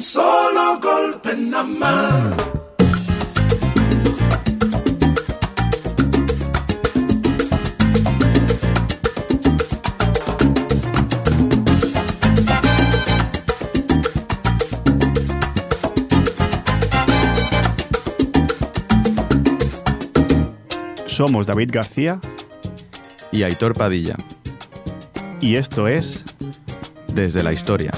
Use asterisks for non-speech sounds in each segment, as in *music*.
un solo golpe nada más. Somos David García y Aitor Padilla, y esto es desde la historia.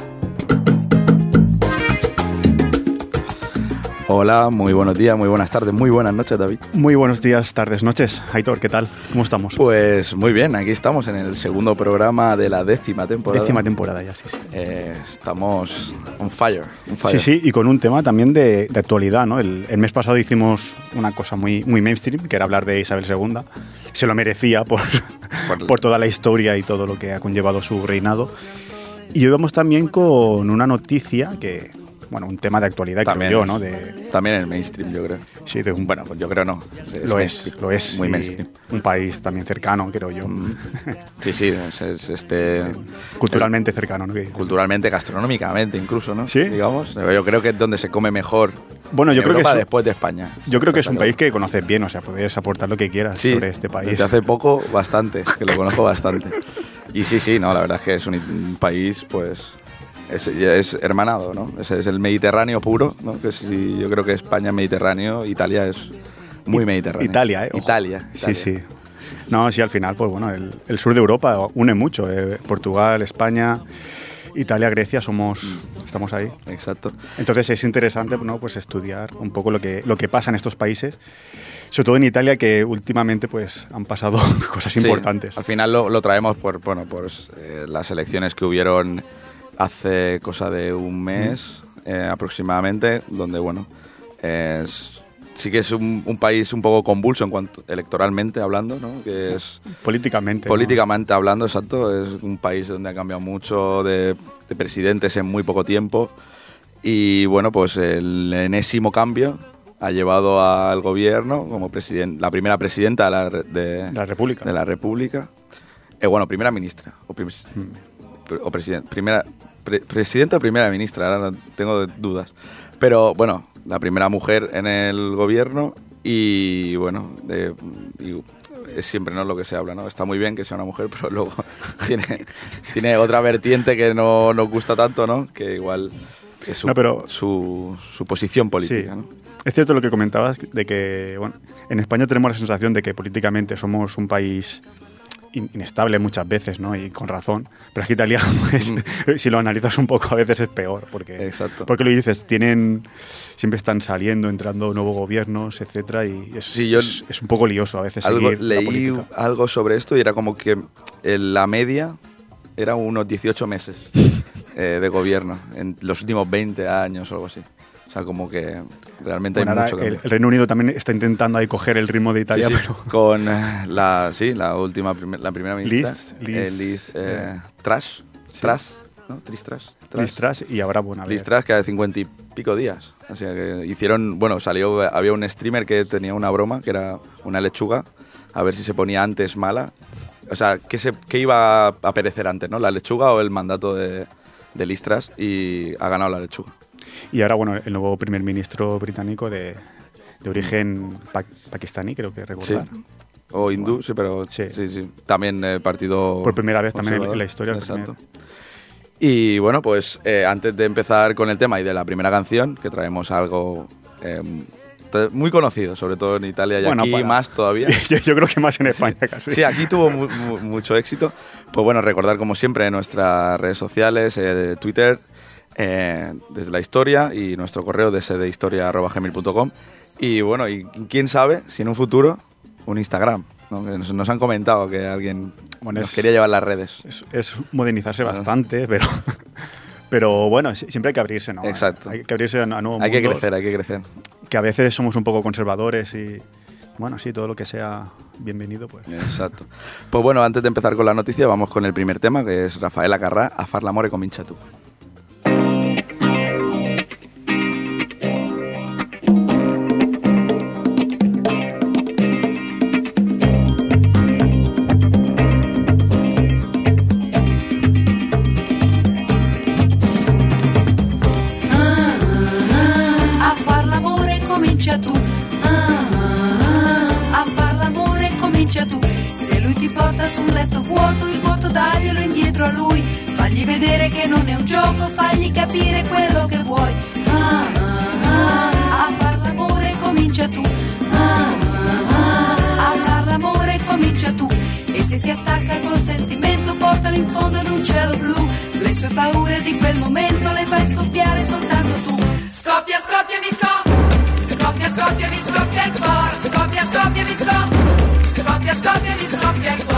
Hola, muy buenos días, muy buenas tardes, muy buenas noches, David. Muy buenos días, tardes, noches. Aitor, ¿qué tal? ¿Cómo estamos? Pues muy bien, aquí estamos en el segundo programa de la décima temporada. Décima temporada ya, sí, sí. Eh, estamos on fire, on Sí, fire. sí, y con un tema también de, de actualidad, ¿no? El, el mes pasado hicimos una cosa muy, muy mainstream, que era hablar de Isabel II. Se lo merecía por, *laughs* Por- por toda la historia y todo lo que ha conllevado su reinado. Y hoy vamos también con una noticia que, bueno, un tema de actualidad, También creo yo, ¿no? De, También el mainstream, yo creo. sí, de un, Bueno, pues yo creo no. lo es, lo es. Muy mainstream. Un país también cercano, creo yo. Mm. Sí, sí, es, es este... Culturalmente cercano, ¿no? Que- Culturalmente, gastronómicamente incluso, ¿no? ¿Sí? Digamos. Yo creo que es donde se come mejor. Bueno, yo en creo que Europa es- después de España. Yo creo que es un país que conoces bien, o sea, puedes aportar lo que quieras sí, sobre este país. Desde hace poco, bastante, que lo conozco bastante. Y sí, sí, no, la verdad es que es un, un país, pues, es, es hermanado, ¿no? Es, es el Mediterráneo puro, ¿no? Que sí, yo creo que España es Mediterráneo, Italia es muy Mediterráneo. Italia, ¿eh? Italia, Sí, sí. No, sí, al final, pues bueno, el, el sur de Europa une mucho. eh, Portugal, España, Italia, Grecia, somos, Mm. estamos ahí. Exacto. Entonces es interesante, ¿no? Pues estudiar un poco lo que, lo que pasa en estos países, sobre todo en Italia, que últimamente pues han pasado *laughs* cosas Sí, importantes. al final lo, lo traemos por, bueno, por eh, las elecciones que hubieron hace cosa de un mes eh, aproximadamente, donde, bueno, es- sí que es un, un país un poco convulso en cuanto electoralmente hablando, ¿no? Que es Políticamente. ¿no? políticamente hablando, exacto, es un país donde ha cambiado mucho de, de presidentes en muy poco tiempo y bueno, pues el enésimo cambio ha llevado al gobierno como presidente, la primera presidenta de la, re- de, La República. de la República, eh, bueno, primera ministra o, prim- Mm. O presidenta, primera pre- presidenta o primera ministra, ahora no tengo dudas, pero bueno, la primera mujer en el gobierno y bueno, de- y es siempre no lo que se habla, ¿no? Está muy bien que sea una mujer, *laughs* pero luego tiene, tiene otra vertiente que no nos gusta tanto, ¿no? Que igual es su, No, pero- su, su posición política, Sí. ¿no? Es cierto lo que comentabas de que, bueno, en España tenemos la sensación de que políticamente somos un país inestable muchas veces, ¿no? Y con razón. Pero es que Italia, *laughs* pues, si lo analizas un poco, a veces es peor. Porque, Exacto. porque lo dices, tienen, siempre están saliendo, entrando nuevos gobiernos, etcétera, y es, Sí, yo- es, es un poco lioso a veces Algo, seguir leí algo sobre esto y era como que eh, la media era unos 18 meses *laughs* eh, de gobierno en los últimos 20 años o algo así. O sea, como que realmente Bueno, hay ahora mucho el, el Reino Unido también está intentando ahí coger el ritmo de Italia, sí, pero *laughs* con eh, la, sí, la última, la primera ministra. Liz, eh, Liz, Liz, eh, eh, Trash, sí. Trash, ¿no? Liz y ahora, bueno, a ver. Liz Truss que de 50 y pico días. O sea que hicieron, bueno, salió, había un streamer que tenía una broma, que era una lechuga, a ver si se ponía antes mala. O sea, ¿qué, se, qué iba a perecer antes, no? ¿La lechuga o el mandato de, de Liz Truss? Y ha ganado la lechuga. Y ahora, bueno, el nuevo primer ministro británico de, de origen pa- pakistaní, creo que Sí. recordar. O hindú, sí, pero Sí. sí, sí. También eh, partido... Por primera vez también en- la historia, el Exacto. Y bueno, pues eh, antes de empezar con el tema y de la primera canción, que traemos algo eh, t- muy conocido, sobre todo en Italia y Bueno, aquí para- más todavía. *laughs* yo, yo creo que más en España casi. Sí, aquí tuvo mu- mu- mucho éxito. Pues bueno, recordar como siempre nuestras redes sociales, eh, Twitter, eh, desde la historia y nuestro correo de historia.gmail.com. Y bueno, y quién sabe si en un futuro un Instagram. ¿no? Que Nos, nos han comentado que alguien Bueno, nos es- quería llevar las redes. Es, es modernizarse Claro. bastante, pero, *laughs* pero bueno, siempre hay que abrirse, ¿no? Exacto. Hay que abrirse a, nuevos Hay que crecer, hay que crecer. Que a veces somos un poco conservadores y, bueno, sí, todo lo que sea bienvenido, pues. Exacto. Pues bueno, antes de empezar con la noticia, vamos con el primer tema, que es Rafaela Carrá, a far l'amore con Mincha tú. Vedere che non è un gioco, fagli capire quello che vuoi. Ah, ah, ah, a far l'amore comincia tu. Ah, ah, ah, a far l'amore comincia tu. E se si attacca col sentimento, portalo in fondo ad un cielo blu. Le sue paure di quel momento le fai scoppiare soltanto tu. Scoppia, scoppia, mi scoppia. Scoppia, scoppia, mi scoppia il cuore. Scoppia, scoppia, mi scoppia. Scoppia, scoppia, mi scoppia il cuore.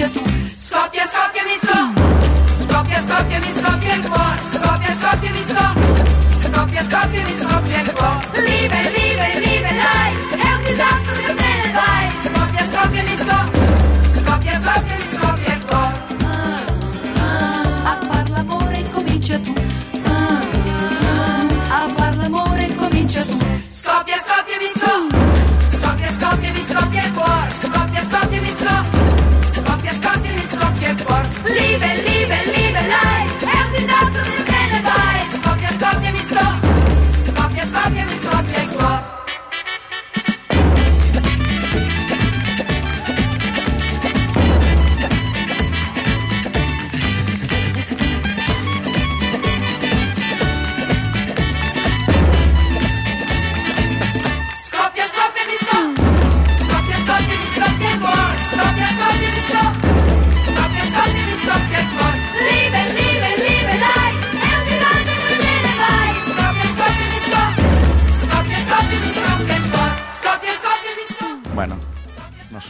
će tu Skopje, Skopje mi sko Skopje, Skopje mi Skopje kvo Skopje, Skopje mi sko Skopje, Skopje mi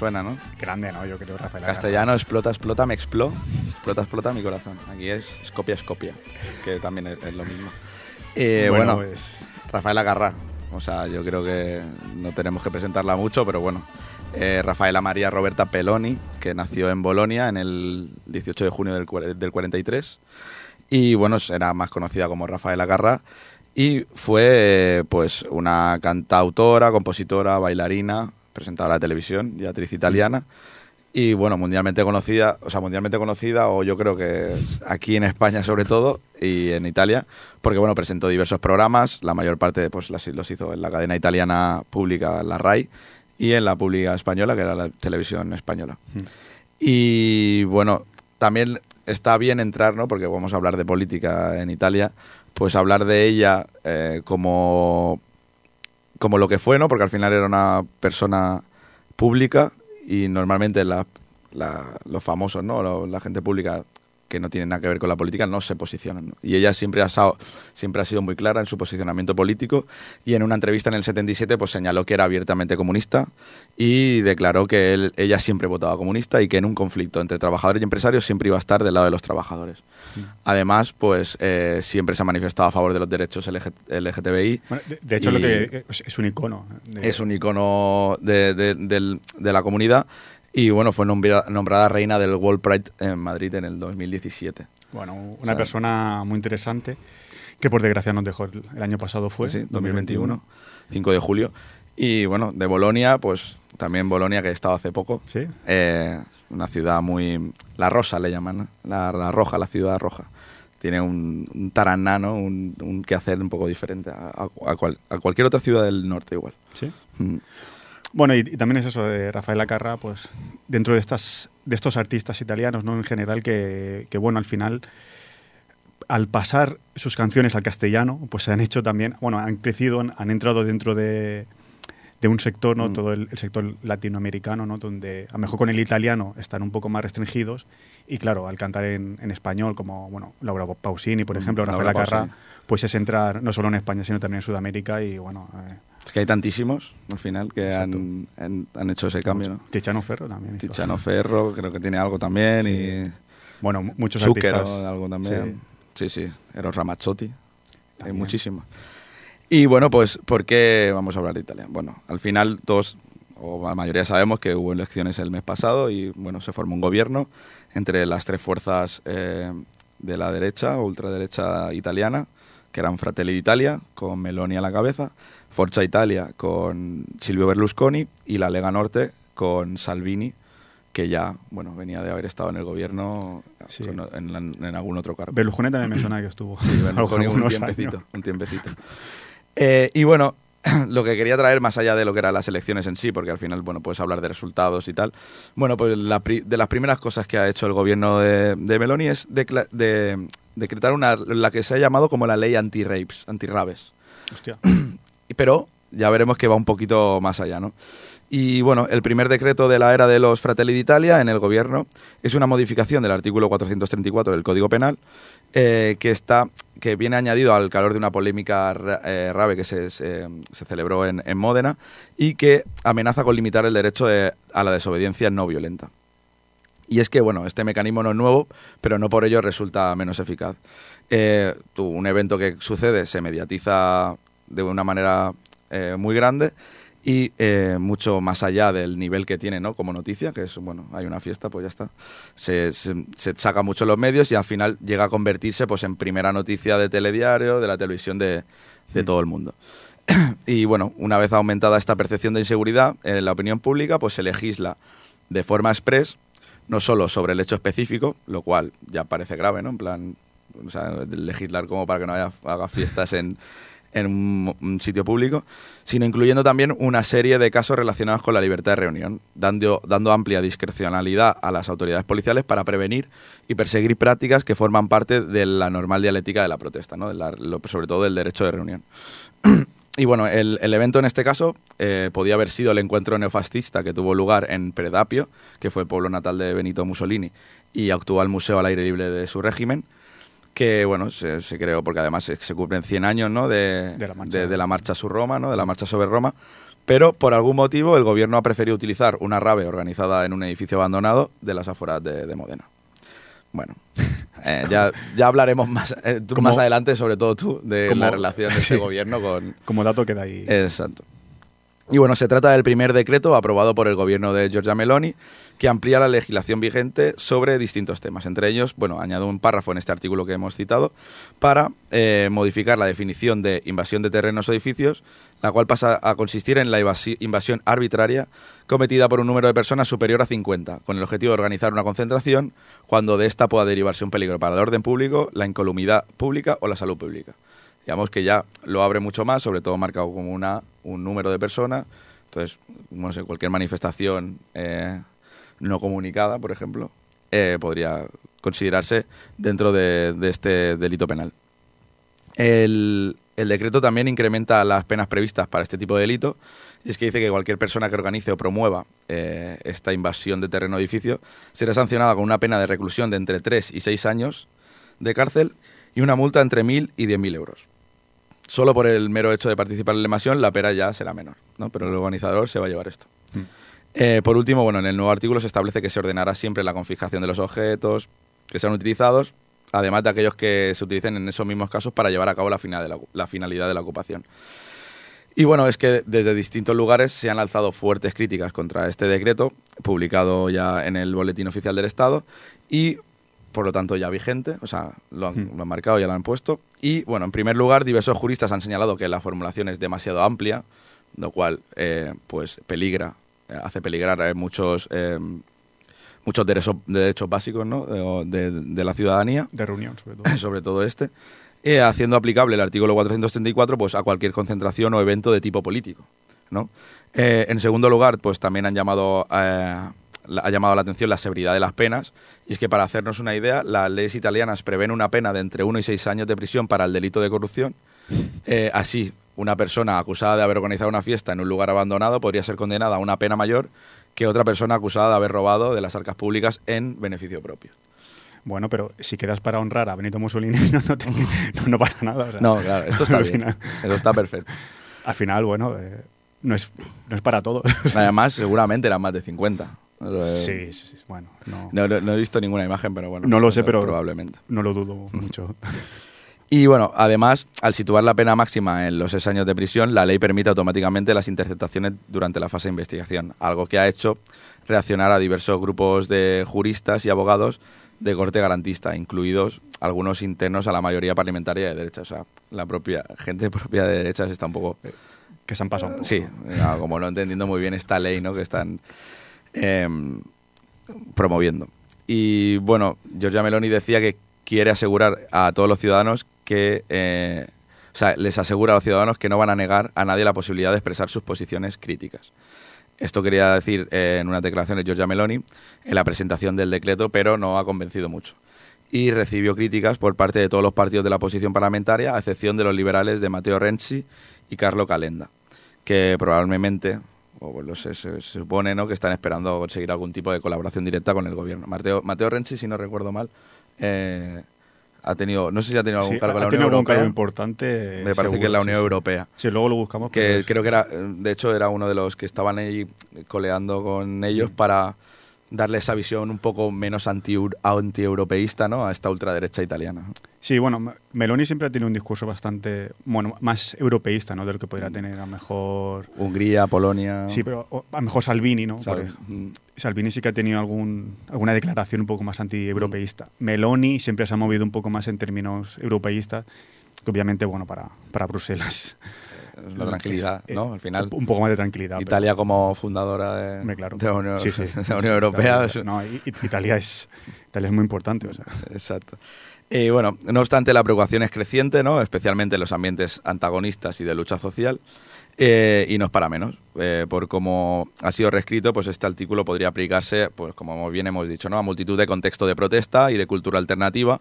suena, ¿no? Grande, ¿no? Yo creo, Rafael. Agarra. Castellano, explota, explota, me expló. Explota, explota mi corazón. Aquí es Scopia, Scopia, que también es, es lo mismo. Eh, bueno, pues, Rafaela Garra. O sea, yo creo que no tenemos que presentarla mucho, pero bueno. Eh, Rafaela María Roberta Peloni, que nació en Bolonia en el 18 de junio del, del 43. Y bueno, era más conocida como Rafaela Garra. Y fue pues una cantautora, compositora, bailarina, presentadora de televisión y actriz italiana. Y bueno, mundialmente conocida, o sea, mundialmente conocida, o yo creo que aquí en España sobre todo, y en Italia, porque bueno, presentó diversos programas, la mayor parte pues los hizo en la cadena italiana pública, la RAI, y en la pública española, que era la televisión española. Y bueno, también está bien entrar, ¿no? Porque vamos a hablar de política en Italia, pues hablar de ella eh, como, como lo que fue, ¿no? Porque al final era una persona pública y normalmente la- los famosos, ¿no? La gente pública que no tiene nada que ver con la política no se posicionan. ¿no? Y ella siempre ha, siempre ha sido muy clara en su posicionamiento político y en una entrevista en el 77 pues señaló que era abiertamente comunista y declaró que él- ella siempre votaba comunista y que en un conflicto entre trabajadores y empresarios siempre iba a estar del lado de los trabajadores. Además, pues eh, siempre se ha manifestado a favor de los derechos LG LGTBI. bueno, de, de hecho, lo que es, es un icono. de- es un icono de, de la comunidad y bueno, fue nombra- nombrada reina del World Pride en Madrid en el 2017. Bueno, una O sea, persona muy interesante que por desgracia nos dejó el, el año pasado fue, Sí, 2021, 5 de julio. Y bueno, de Bolonia, pues también Bolonia que he estado hace poco. Sí. Eh, una ciudad muy... La Rosa le llaman, ¿no? la, la Roja, la ciudad roja. Tiene un, un taraná, ¿no? Un, un quehacer un poco diferente a, a- a cual- a cualquier otra ciudad del norte igual. Sí. Mm. Bueno, y, y también es eso de Rafael Acarra, pues dentro de estas de estos artistas italianos, ¿no? En general, que, que, bueno, al final, al pasar sus canciones al castellano, pues se han hecho también, bueno, han crecido, han, han entrado dentro de, de un sector, ¿no? Mm. Todo el, el sector latinoamericano, ¿no? Donde a lo mejor con el italiano están un poco más restringidos y claro, al cantar en, en español, como, bueno, Laura Pausini, por Mm, ejemplo, Rafael Laura Acarra, pues es entrar no solo en España, sino también en Sudamérica y, bueno... eh, Es que hay tantísimos al final que han, han- han hecho ese cambio, ¿no? Tiziano Ferro también. hizo. Tiziano Ferro creo que tiene algo también Sí. y Bueno, mu- muchos Zucchero artistas. algo también. Sí, sí, Eros Ramazzotti. Hay muchísimos. Y bueno, pues, ¿por qué vamos a hablar de Italia? Bueno, al final todos, o la mayoría sabemos que hubo elecciones el mes pasado y bueno, se formó un gobierno entre las tres fuerzas eh, de la derecha ultraderecha italiana, que eran Fratelli d'Italia, con Meloni a la cabeza, Forza Italia con Silvio Berlusconi y la Lega Norte con Salvini que ya, bueno, venía de haber estado en el gobierno Sí. con- en, en algún otro cargo. Berlusconi también me *clears throat* suena que estuvo. Sí, Berlusconi *laughs* un tiempecito, años. un tiempecito. Eh, y bueno, *clears throat* lo que quería traer más allá de lo que eran las elecciones en sí, porque al final, bueno, puedes hablar de resultados y tal. Bueno, pues la pri- de las primeras cosas que ha hecho el gobierno de, de Meloni es decla- de- decretar una, la que se ha llamado como la ley anti-rapes, anti-rabes. Hostia. *clears throat* Pero ya veremos que va un poquito más allá, ¿no? Y bueno, el primer decreto de la era de los Fratelli d'Italia en el gobierno es una modificación del artículo 434 del Código Penal eh, que está que viene añadido al calor de una polémica eh, que se, celebró en, en Módena y que amenaza con limitar el derecho de- a la desobediencia no violenta. Y es que, bueno, este mecanismo no es nuevo, pero no por ello resulta menos eficaz. Eh, un evento que sucede se mediatiza de una manera eh, muy grande y eh, mucho más allá del nivel que tiene ¿no? como noticia, que es, bueno, hay una fiesta, pues ya está. Se, se- se saca mucho en los medios y al final llega a convertirse pues, en primera noticia de telediario, de la televisión de, de todo el mundo. *clears throat* y bueno, una vez aumentada esta percepción de inseguridad en la opinión pública, pues se legisla de forma express, no solo sobre el hecho específico, lo cual ya parece grave, ¿no? En plan, o sea, legislar como para que no haya, haga fiestas en, en un, sitio público, sino incluyendo también una serie de casos relacionados con la libertad de reunión, dando, dando amplia discrecionalidad a las autoridades policiales para prevenir y perseguir prácticas que forman parte de la normal dialéctica de la protesta, ¿no? Sobre todo del derecho de reunión. *clears throat* Y bueno, el, el evento en este caso eh, podía haber sido el encuentro neofascista que tuvo lugar en Predapio, que fue el pueblo natal de Benito Mussolini y actual museo al aire libre de su régimen, que bueno, se, se creó porque además se, se cumplen 100 años ¿no? de, De la marcha. de- de la marcha su Roma, ¿no? de la marcha sobre Roma, pero por algún motivo el gobierno ha preferido utilizar una rave organizada en un edificio abandonado de las afueras de, de Modena. Bueno, *laughs* eh, ya, ya hablaremos más, eh, tú Como- más adelante, sobre todo tú, de como- la relación de este *laughs* Sí. gobierno con, Como dato queda ahí. Exacto. Y bueno, se trata del primer decreto aprobado por el gobierno de Giorgia Meloni que amplía la legislación vigente sobre distintos temas. Entre ellos, bueno, añado un párrafo en este artículo que hemos citado para eh, modificar la definición de invasión de terrenos o edificios, la cual pasa a consistir en la invasi- invasión arbitraria cometida por un número de personas superior a 50, con el objetivo de organizar una concentración cuando de esta pueda derivarse un peligro para el orden público, la incolumidad pública o la salud pública digamos que ya lo abre mucho más, sobre todo marcado como una, un número de personas. Entonces, no sé, cualquier manifestación eh, no comunicada, por ejemplo, eh, podría considerarse dentro de, este delito penal. El, el decreto también incrementa las penas previstas para este tipo de delito. Y es que dice que cualquier persona que organice o promueva eh, esta invasión de terreno o edificio será sancionada con una pena de reclusión de entre 3 y 6 años de cárcel y una multa entre 1.000 y 10.000 euros. Solo por el mero hecho de participar en la invasión, la pena ya será menor, ¿no? pero el organizador se va a llevar esto. Mm. Eh, por último, bueno, en el nuevo artículo se establece que se ordenará siempre la confiscación de los objetos que sean utilizados, además de aquellos que se utilicen en esos mismos casos para llevar a cabo la, fina- de la- la finalidad de la ocupación. Y bueno, es que desde distintos lugares se han alzado fuertes críticas contra este decreto, publicado ya en el Boletín Oficial del Estado, y por lo tanto ya vigente, o sea, lo han, Hmm. lo han marcado, ya lo han puesto. Y bueno, en primer lugar, diversos juristas han señalado que la formulación es demasiado amplia, lo cual eh, pues peligra, eh, hace peligrar eh, muchos, eh, muchos derechos, derechos básicos ¿no? de, la ciudadanía De reunión, sobre todo. *laughs* sobre todo este, eh, haciendo aplicable el artículo 434 pues, a cualquier concentración o evento de tipo político. ¿no? En segundo lugar, pues también han llamado, la- ha llamado la atención la severidad de las penas, y es que para hacernos una idea, las leyes italianas prevén una pena de entre 1 y 6 años de prisión para el delito de corrupción. Eh, así, una persona acusada de haber organizado una fiesta en un lugar abandonado podría ser condenada a una pena mayor que otra persona acusada de haber robado de las arcas públicas en beneficio propio. Bueno, pero si quedas para honrar a Benito Mussolini, *laughs* no, no, te- no- no pasa nada. o sea, No, claro, esto está bien. final- Eso está perfecto. *laughs* Al final, bueno, eh, no, es, no es para todos. Además, seguramente eran más de 50. Sí, sí, sí, bueno, no, No, no- no he visto ninguna imagen, pero bueno. No lo sé, pero- Probablemente. no lo dudo *laughs* mucho. Y bueno, además, al situar la pena máxima en los seis años de prisión, la ley permite automáticamente las interceptaciones durante la fase de investigación, algo que ha hecho reaccionar a diversos grupos de juristas y abogados de corte garantista, incluidos algunos internos a la mayoría parlamentaria de derecha. O sea, la propia gente propia de derechas está un poco Que se han pasado un poco. Sí, eh, como no entendiendo muy bien esta ley, ¿no? Que están. Em, promoviendo. Y bueno, Giorgia Meloni decía que quiere asegurar a todos los ciudadanos que... eh, o sea, les asegura a los ciudadanos que no van a negar a nadie la posibilidad de expresar sus posiciones críticas. Esto quería decir eh, en una declaración de Giorgia Meloni en la presentación del decreto, pero no ha convencido mucho. Y recibió críticas por parte de todos los partidos de la oposición parlamentaria, a excepción de los liberales de Matteo Renzi y Carlo Calenda, que probablemente, o bueno, se, se- se supone ¿no? que están esperando conseguir algún tipo de colaboración directa con el gobierno. Matteo Renzi, si no recuerdo mal, eh, ha tenido, no sé si ha tenido algún Sí, cargo en la Unión cargo Europea. importante. Me parece que en la Unión sí. Europea Sí, luego lo buscamos. que creo que era, de hecho, era uno de los que estaban ahí coleando con Mm. ellos para darle esa visión un poco menos anti antieuropeísta ¿no? a esta ultraderecha italiana. Sí, bueno, Meloni siempre ha tenido un discurso bastante, bueno, más europeísta, ¿no? De lo que Mm. podría tener a lo mejor... Hungría, Polonia. Sí, pero a lo mejor Salvini, ¿no? Sal- Por ej- mm, Salvini sí que ha tenido algún, alguna declaración un poco más anti-europeísta. Meloni siempre se ha movido un poco más en términos europeístas, que obviamente, bueno, para, para Bruselas. es la tranquilidad, es, eh, ¿no? Al final, Un poco más de tranquilidad. pero- Italia como fundadora de, Hombre, claro. de la Unión, Sí, sí. *laughs* de la Unión Europea. es- No, Italia es, Italia es muy importante, o sea. Exacto. Y bueno, no obstante, la preocupación es creciente, ¿no? especialmente en los ambientes antagonistas y de lucha social, eh, y no es para menos. Eh, por como ha sido reescrito, pues este artículo podría aplicarse, pues como bien hemos dicho, ¿no? a multitud de contextos de protesta y de cultura alternativa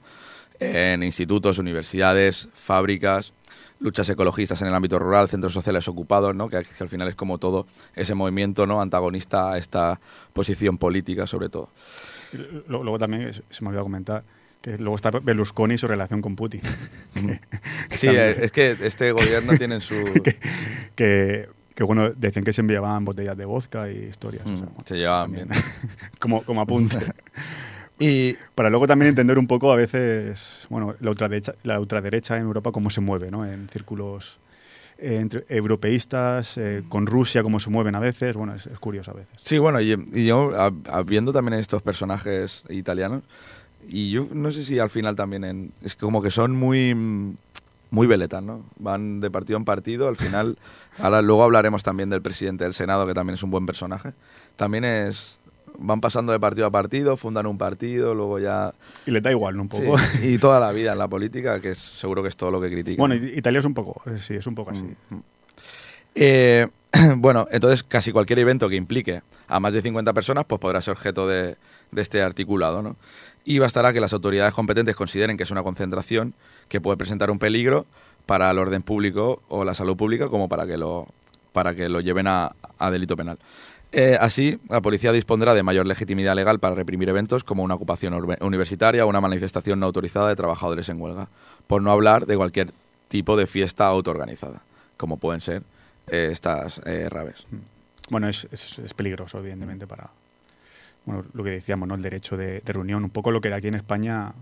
en institutos, universidades, fábricas, luchas ecologistas en el ámbito rural, centros sociales ocupados, ¿no? que, al final es como todo ese movimiento ¿no? antagonista a esta posición política, sobre todo. Luego también se se me olvidó comentar que luego está Berlusconi y su relación con Putin. *laughs* *laughs* Sí, es que este gobierno tiene su... *laughs* que, que, bueno, decían que se enviaban botellas de vodka y historias. o Mm, sea, bueno, se llevaban bien. como, como apunte. Y Para luego también entender un poco a veces, bueno, la ultraderecha, la ultraderecha en Europa cómo se mueve, ¿no? En círculos eh, entre europeístas, eh, con Rusia cómo se mueven a veces, bueno, es, es curioso a veces. sí, bueno, y, y yo a- a- viendo también estos personajes italianos, y yo no sé si al final también en, es como que son muy mm, muy veletas, ¿no? Van de partido en partido, al final, *laughs* ahora luego hablaremos también del presidente del Senado, que también es un buen personaje. También es van pasando de partido a partido, fundan un partido, luego ya Y le da igual, ¿no? Un sí, poco. y toda la vida en la política, que es, seguro que es todo lo que critican. Bueno, Italia es un poco, eh, sí, es un poco así. Mm. Eh, *clears throat* bueno, entonces casi cualquier evento que implique a más de 50 personas pues podrá ser objeto de, de este articulado. ¿no? Y bastará que las autoridades competentes consideren que es una concentración que puede presentar un peligro para el orden público o la salud pública como para que lo, para que lo lleven a, delito penal. Eh, así, la policía dispondrá de mayor legitimidad legal para reprimir eventos como una ocupación universitaria o una manifestación no autorizada de trabajadores en huelga, por no hablar de cualquier tipo de fiesta autoorganizada, como pueden ser eh, estas eh, raves. Bueno, es, es peligroso, evidentemente, para bueno, lo que decíamos, ¿no? El derecho de, de reunión, un poco lo que era aquí en España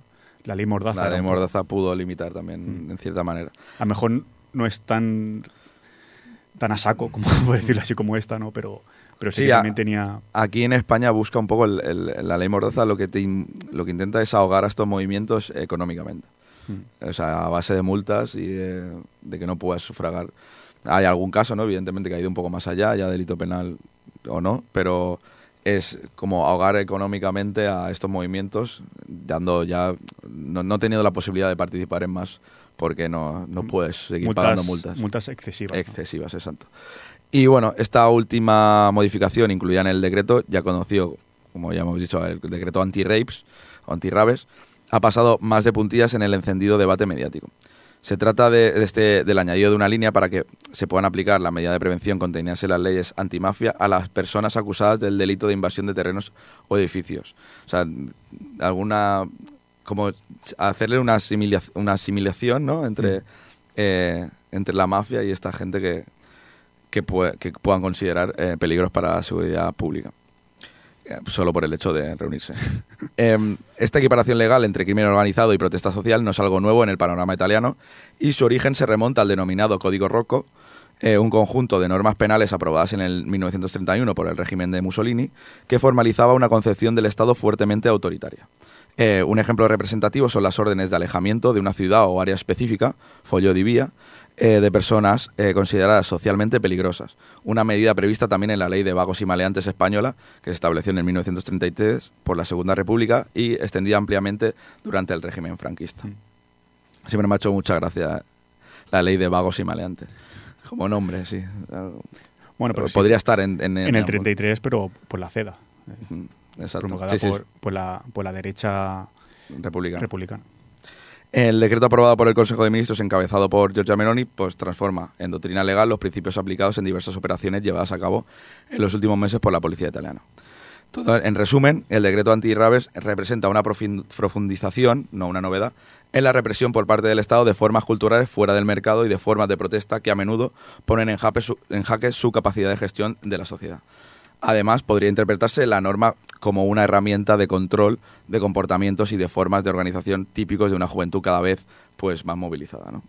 la ley Mordaza. La ley Mordaza pudo limitar también, Mm. en cierta manera. A lo mejor no es tan tan a saco, como *laughs* por decirlo así, como esta, ¿no? Pero, pero sí, Sí, que a- también tenía... Aquí en España busca un poco el- el- la ley Mordaza, lo que, te in- lo que intenta es ahogar a estos movimientos económicamente. Mm. O sea, a base de multas y de, de que no puedas sufragar. Hay algún caso, ¿no? Evidentemente que ha ido un poco más allá, ya delito penal o no, pero es como ahogar económicamente a estos movimientos, dando ya, no, no teniendo la posibilidad de participar en más porque no, no puedes seguir pagando multas. multas excesivas. ¿no? Excesivas, exacto. Y bueno, esta última modificación incluida en el decreto, ya conocido, como ya hemos dicho, el decreto anti-rapes o anti-rabes, ha pasado más de puntillas en el encendido debate mediático. Se trata de, de este, del añadido de una línea para que se puedan aplicar la medida de prevención contenidas en las leyes antimafia a las personas acusadas del delito de invasión de terrenos o edificios. O sea, alguna como hacerle una, una asimilación ¿no? entre, eh, entre la mafia y esta gente que, que, que puedan considerar eh, peligros para la seguridad pública. Solo por el hecho de reunirse. *laughs* Em, esta equiparación legal entre crimen organizado y protesta social no es algo nuevo en el panorama italiano y su origen se remonta al denominado Código Rocco, eh, un conjunto de normas penales aprobadas en el 1931 por el régimen de Mussolini que formalizaba una concepción del Estado fuertemente autoritaria. Eh, un ejemplo representativo son las órdenes de alejamiento de una ciudad o área específica, folio di vía, eh, de personas eh, consideradas socialmente peligrosas. Una medida prevista también en la Ley de Vagos y Maleantes española, que se estableció en el 1933 por la Segunda República y extendida ampliamente durante el régimen franquista. Mm. Siempre me ha hecho mucha gracia la Ley de Vagos y Maleantes. Como nombre, sí. Bueno, pero sí, podría estar en, en, en el 33, pero por la CEDA, Mm, Exacto. promulgada Sí, sí, por, por la, por la derecha republicana. republicana. El decreto aprobado por el Consejo de Ministros, encabezado por Giorgia Meloni, pues transforma en doctrina legal los principios aplicados en diversas operaciones llevadas a cabo en los últimos meses por la policía italiana. En resumen, el decreto anti-rabes representa una profundización, no una novedad, en la represión por parte del Estado de formas culturales fuera del mercado y de formas de protesta que a menudo ponen en jaque su capacidad de gestión de la sociedad. Además, podría interpretarse la norma como una herramienta de control de comportamientos y de formas de organización típicos de una juventud cada vez pues más movilizada. ¿no?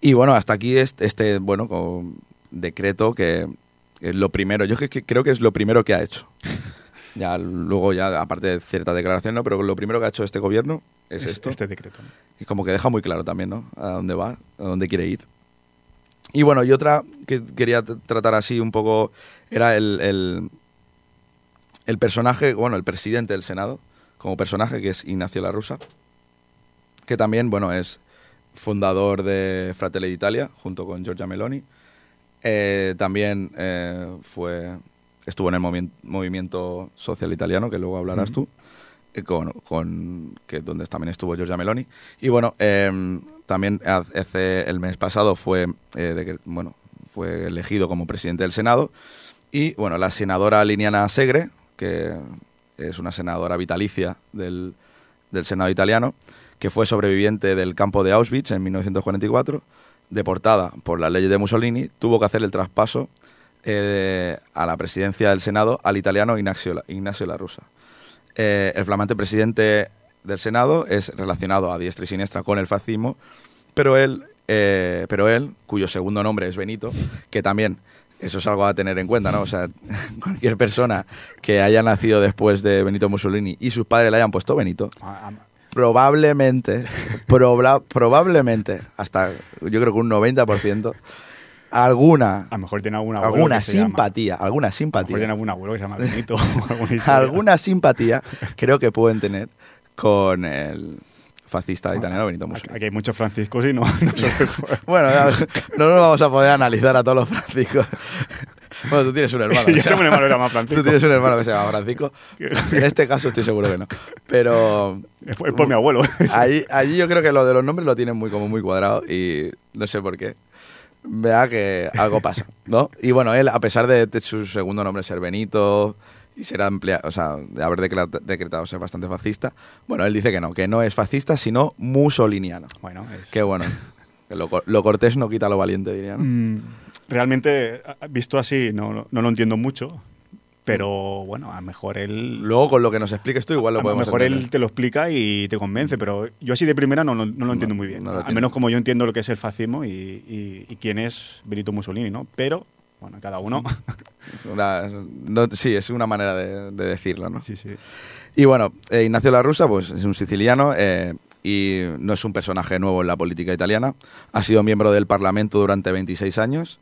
Y bueno, hasta aquí este, este bueno, decreto que es lo primero, yo que- que creo que es lo primero que ha hecho. Ya luego ya, aparte de cierta declaración, ¿no? Pero lo primero que ha hecho este gobierno es, Es- esto. Este decreto. ¿no? Y como que deja muy claro también, ¿no? A dónde va, a dónde quiere ir. Y bueno, y otra que quería tratar así un poco era el, el, el personaje, bueno, el presidente del Senado, como personaje, que es Ignacio La Russa, que también, bueno, es fundador de Fratelli d'Italia, junto con Giorgia Meloni. Eh, también eh, fue estuvo en el movi- movimiento social italiano, que luego hablarás tú, eh, con, con- que donde también estuvo Giorgia Meloni. Y bueno, eh, también hace el mes pasado fue, eh, bueno, fue elegido como presidente del Senado. Y bueno, la senadora Liniana Segre, que es una senadora vitalicia del, del Senado italiano, que fue sobreviviente del campo de Auschwitz en 1944, deportada por las leyes de Mussolini, tuvo que hacer el traspaso eh, a la presidencia del Senado al italiano Ignacio, Ignacio La. Eh, el flamante presidente del Senado es relacionado a diestra y siniestra con el fascismo, pero él, eh, pero él, cuyo segundo nombre es Benito, que también eso es algo a tener en cuenta, ¿no? O sea, *laughs* cualquier persona que haya nacido después de Benito Mussolini y sus padres le hayan puesto Benito, probablemente, probla- probablemente, hasta yo creo que un 90%, alguna, A lo mejor tiene alguna abuelo alguna que se llama- simpatía, alguna A lo mejor tiene simpatía, algún abuelo que se llama Benito. *laughs* alguna *laughs* alguna simpatía creo que pueden tener con el fascista italiano Benito Mussolini. aquí hay muchos franciscos y no, no. *laughs* Bueno, no nos vamos a poder analizar a todos los franciscos. Bueno, tú tienes un hermano. Yo tengo un hermano que se llama Francisco. Tú tienes un hermano que se llama Francisco. En este caso estoy seguro que no. Pero Es por, es por mi abuelo. *laughs* allí, allí yo creo que lo de los nombres lo tienen muy como muy cuadrado y no sé por qué. Vea que algo pasa, ¿no? Y bueno, él, a pesar de, de su segundo nombre ser Benito y ser amplia, o sea, de haber decretado ser bastante fascista, bueno, él dice que no, que no es fascista, sino musoliniano. Bueno, es- Que bueno, que lo, lo cortés no quita lo valiente, diría, ¿no? Mm, Realmente, a- visto así, no, no, no lo entiendo mucho. Pero bueno, a lo mejor él. Luego, con lo que nos expliques tú, igual lo a lo podemos mejor entender. él te lo explica y te convence, pero yo así de primera no, no, no lo entiendo muy bien. no lo Al menos como yo entiendo lo que es el fascismo y, y- y quién es Benito Mussolini, ¿no? Pero, bueno, cada uno. *laughs* Una- no- sí, es una manera de, de decirlo, ¿no? sí, sí. Y bueno, eh, Ignacio La Russa, pues es un siciliano eh, y no es un personaje nuevo en la política italiana. Ha sido miembro del Parlamento durante 26 años.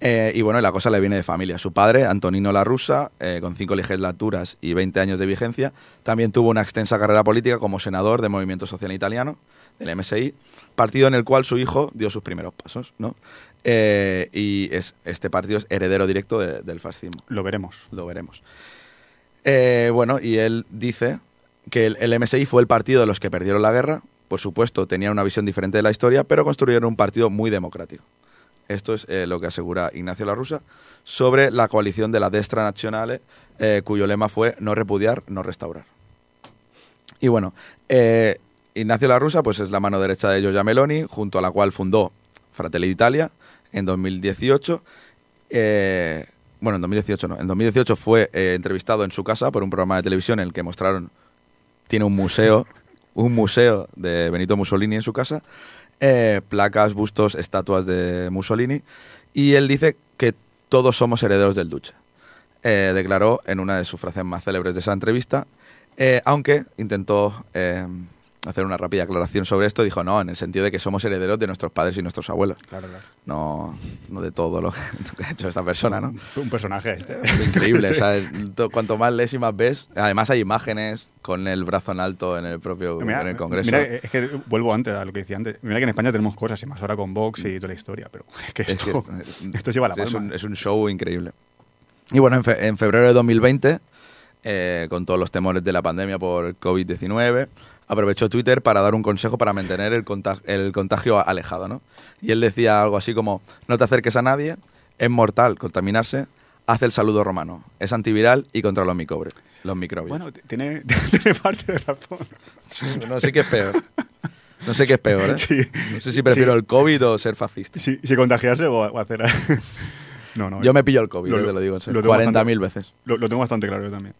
eh, y bueno, la cosa le viene de familia. Su padre, Antonino La Russa, eh, con cinco legislaturas y 20 años de vigencia, también tuvo una extensa carrera política como senador del Movimiento Social Italiano, del MSI, partido en el cual su hijo dio sus primeros pasos, ¿no? Eh, y es, este partido es heredero directo de- del fascismo Lo veremos. lo veremos. Eh, bueno, y él dice que el, el MSI fue el partido de los que perdieron la guerra. Por supuesto, tenían una visión diferente de la historia, pero construyeron un partido muy democrático. Esto es eh, lo que asegura Ignacio La Russa sobre la coalición de la Destra Nazionale, eh, cuyo lema fue no repudiar, no restaurar. Y bueno, Ignacio La Russa pues, es la mano derecha de Giorgia Meloni, junto a la cual fundó Fratelli d'Italia en 2018. Eh, bueno, en 2018 no. En 2018 fue eh, entrevistado en su casa por un programa de televisión en el que mostraron. Tiene un museo, *laughs* un museo de Benito Mussolini en su casa. eh, placas, bustos, estatuas de Mussolini. Y él dice que todos somos herederos del Duce. Eh, declaró en una de sus frases más célebres de esa entrevista. Aunque intentó hacer una rápida aclaración sobre esto, dijo no, en el sentido de que somos herederos de nuestros padres y nuestros abuelos. Claro, claro. No, no de todo lo que, *laughs* que ha hecho esta persona, ¿no? Un personaje este. Increíble, o *laughs* sea, to- cuanto más lees y más ves. Además hay imágenes con el brazo en alto en el propio Mira, en el Congreso. mira, es que vuelvo antes a lo que decía antes. Mira que en España tenemos cosas, y más ahora con Vox y toda la historia, pero *laughs* es que Es esto, que esto, esto- lleva la es, palma. un, es un show increíble. Y bueno, en, fe- en febrero de 2020, eh, con todos los temores de la pandemia por COVID-19, aprovechó Twitter para dar un consejo para mantener el, contag- el contagio alejado, ¿no? Y él decía algo así como, no te acerques a nadie, es mortal contaminarse, haz el saludo romano, es antiviral y contra los, microbre- los microbios. Bueno, tiene, *laughs* tiene parte de razón. no sé qué es peor. No sé qué es peor, ¿eh? Sí. No sé si prefiero Sí. el COVID o ser fascista. Si, si contagiarse o, hacer... *laughs* no, no. Yo me pillo el COVID, Lo- eh, te lo digo en serio. lo tengo 40.000 bastante- veces. Lo, lo tengo bastante claro yo también.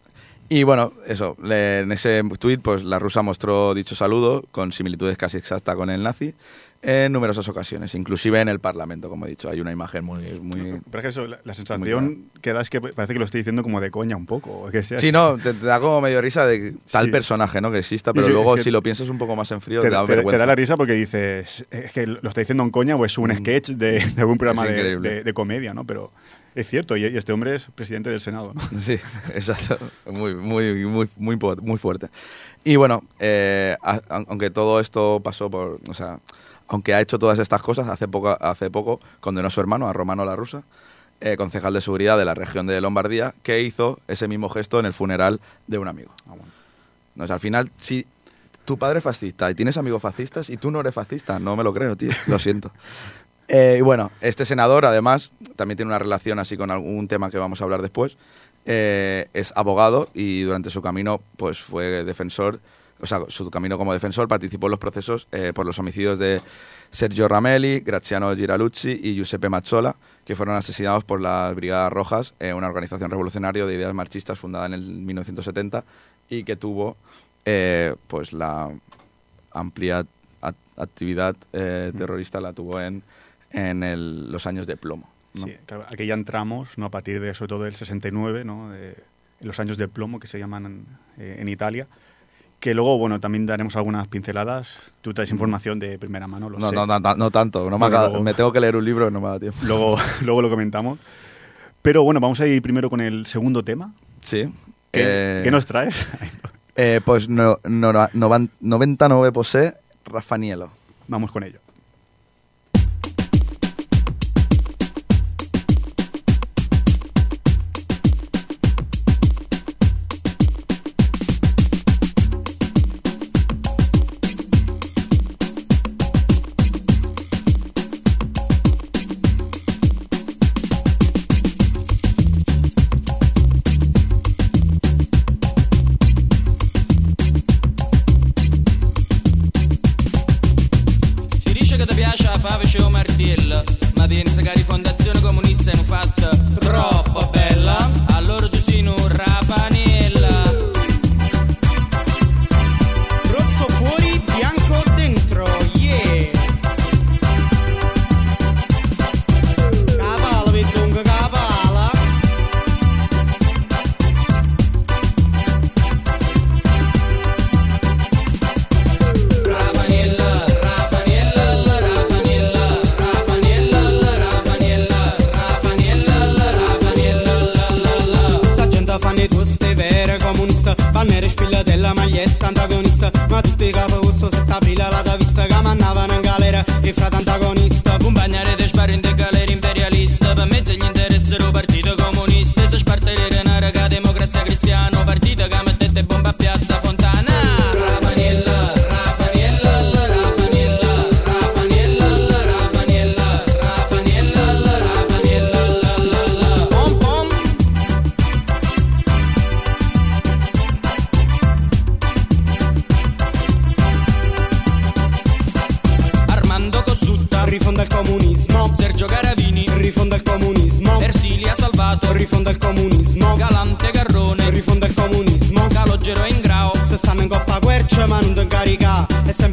Y bueno, eso, en ese tuit, pues la rusa mostró dicho saludo con similitudes casi exactas con el nazi en numerosas ocasiones, inclusive en el Parlamento, como he dicho. Hay una imagen muy... muy... Pero es que eso, la, la sensación que da es que parece que lo estoy diciendo como de coña un poco. que sea, Sí, no, te, te da como medio risa de tal Sí. personaje, ¿no? Que exista, pero sí, luego si lo piensas un poco más en frío, te, te, da te- te vergüenza. da la risa porque dices, es que lo está diciendo en coña o es un sketch de, de algún programa de, increíble. de- de comedia, ¿no? Pero es cierto, y, y este hombre es presidente del Senado, ¿no? *laughs* Sí, exacto. Muy, muy, muy, muy, muy fuerte. Y bueno, eh, a- aunque todo esto pasó por. O sea, aunque ha hecho todas estas cosas, hace poco, hace poco condenó a su hermano, a Romano La Rusa, eh, concejal de seguridad de la región de Lombardía, que hizo ese mismo gesto en el funeral de un amigo. Ah, bueno. Al final, si tu padre es fascista y tienes amigos fascistas y tú no eres fascista, no me lo creo, tío, lo siento. *laughs* Eh, y bueno, este senador, además, también tiene una relación así con algún tema que vamos a hablar después. Eh, es abogado y durante su camino, pues fue defensor, o sea, su camino como defensor participó en los procesos eh, por los homicidios de Sergio Ramelli, Graziano Giralucci y Giuseppe Mazzola, que fueron asesinados por las Brigadas Rojas, eh, una organización revolucionaria de ideas marxistas fundada en el 1970 y que tuvo eh, pues la amplia act- actividad terrorista la tuvo en, en el- los años de plomo. ¿no? Sí, claro, aquí ya entramos, ¿no? A partir de sobre todo del 69, ¿no? De, en los años de plomo que se llaman en Italia. Que luego, bueno, también daremos algunas pinceladas. Tú traes información de primera mano, lo No, sé. no, no, no, tanto, no me, luego- me tengo que leer un libro y no me da tiempo. Luego, *laughs* luego lo comentamos. Pero bueno, vamos a ir primero con el segundo tema. Sí. ¿Qué, Eh, qué nos traes? eh, pues no, no, no, novan- 99 posee Rafanielo. vamos con ello.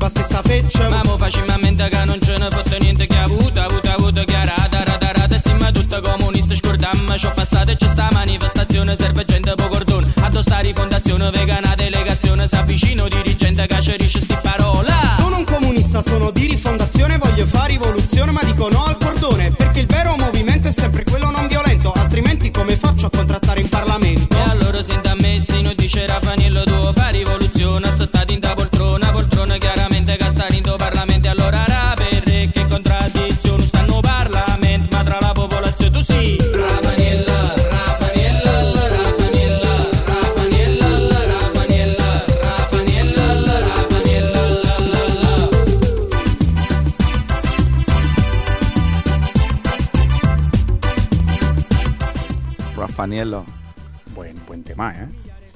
La stessa feccia. Ma mo facilmente che non ce ne fotte niente che ha avuto, avuto, avuto che ha rata, rata, rata Siamo tutti comunisti, scordammo, ci ho passato e c'è sta manifestazione Serve gente poco cordone, a sta rifondazione vegana delegazione s'avvicina dirigente che cerisce sti parola. Sono un comunista, sono di rifondazione, voglio fare rivoluzione, ma dico no al cordone, perché il vero movimento è sempre quello non violento,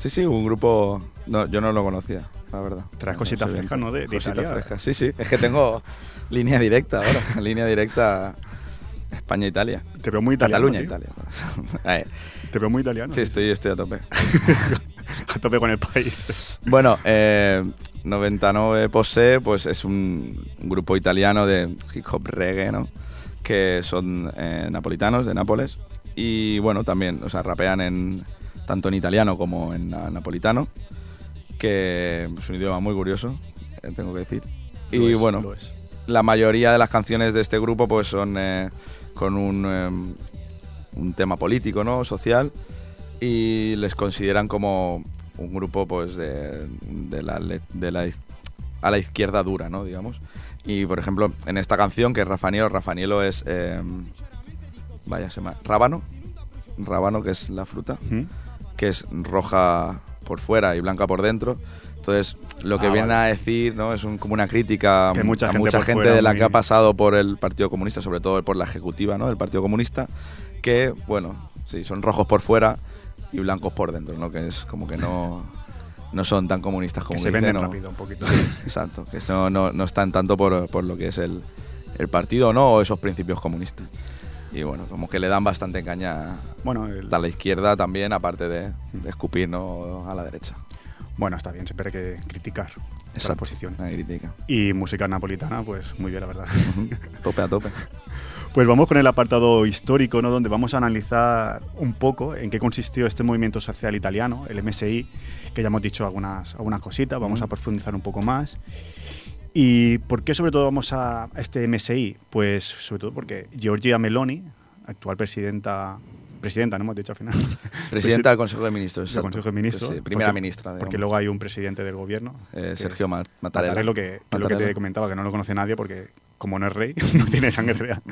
Sí, sí, un grupo. No, yo no lo conocía, la verdad. Traes cositas bien. frescas, ¿no? De- de Cositas frescas. Sí, sí. Es que tengo línea directa ahora. *laughs* línea directa España-Italia. Te veo muy italiano. Cataluña, tío. Italia. *laughs* Eh, Te veo muy italiano. sí, estoy, estoy a tope. *laughs* A tope con el país. Bueno, eh, 99 Pose, pues es un, un grupo italiano de hip hop reggae, ¿no? Que son eh, napolitanos, de Nápoles. Y bueno, también, o sea, rapean en, tanto en italiano como en na- napolitano. Que es un idioma muy curioso, eh, tengo que decir. Lo y es, bueno, la mayoría de las canciones de este grupo pues son eh, con un, em, un tema político, ¿no? Social y les consideran como un grupo pues de, de la, de la a la izquierda dura, ¿no? Digamos. Y por ejemplo, en esta canción que es Rafanielo, Rafanielo es em, vaya, se llama rábano, rábano que es la fruta ¿Mm? Que es roja por fuera y blanca por dentro. Entonces, lo que Ah, viene vale. a decir ¿no? es un- como una crítica Que a mucha gente mucha gente de la muy- que ha pasado por el Partido Comunista, sobre todo por la ejecutiva ¿no? del Partido Comunista, que, bueno, sí, son rojos por fuera y blancos por dentro, ¿no? que es como que no, *laughs* no son tan comunistas como Que se dicen, venden ¿no? rápido un poquito. Exacto, que eso no, no están tanto por, por lo que es el, el partido ¿no? o esos principios comunistas. Y bueno, como que le dan bastante caña Bueno, el- a la izquierda también, aparte de, de escupir ¿no? a la derecha. bueno, está bien, siempre hay que criticar esa posición. Crítica. Y música napolitana, pues muy bien, la verdad. *laughs* tope a tope. Pues vamos con el apartado histórico, ¿no? donde vamos a analizar un poco en qué consistió este movimiento social italiano, el MSI, que ya hemos dicho algunas, algunas cositas, vamos a profundizar un poco más. ¿Y por qué sobre todo vamos a, este MSI? Pues sobre todo porque Giorgia Meloni, actual presidenta, presidenta, no hemos dicho al final. *laughs* Presidenta del Consejo de Ministros. del. Consejo de Ministros. Sí, primera porque- ministra. Porque digamos. luego hay un presidente del gobierno. Eh, Sergio Ma- Mattarella. Mattarello, que, que es lo que te Mattarella. comentaba, que no lo conoce nadie porque como no es rey, *laughs* no tiene sangre real.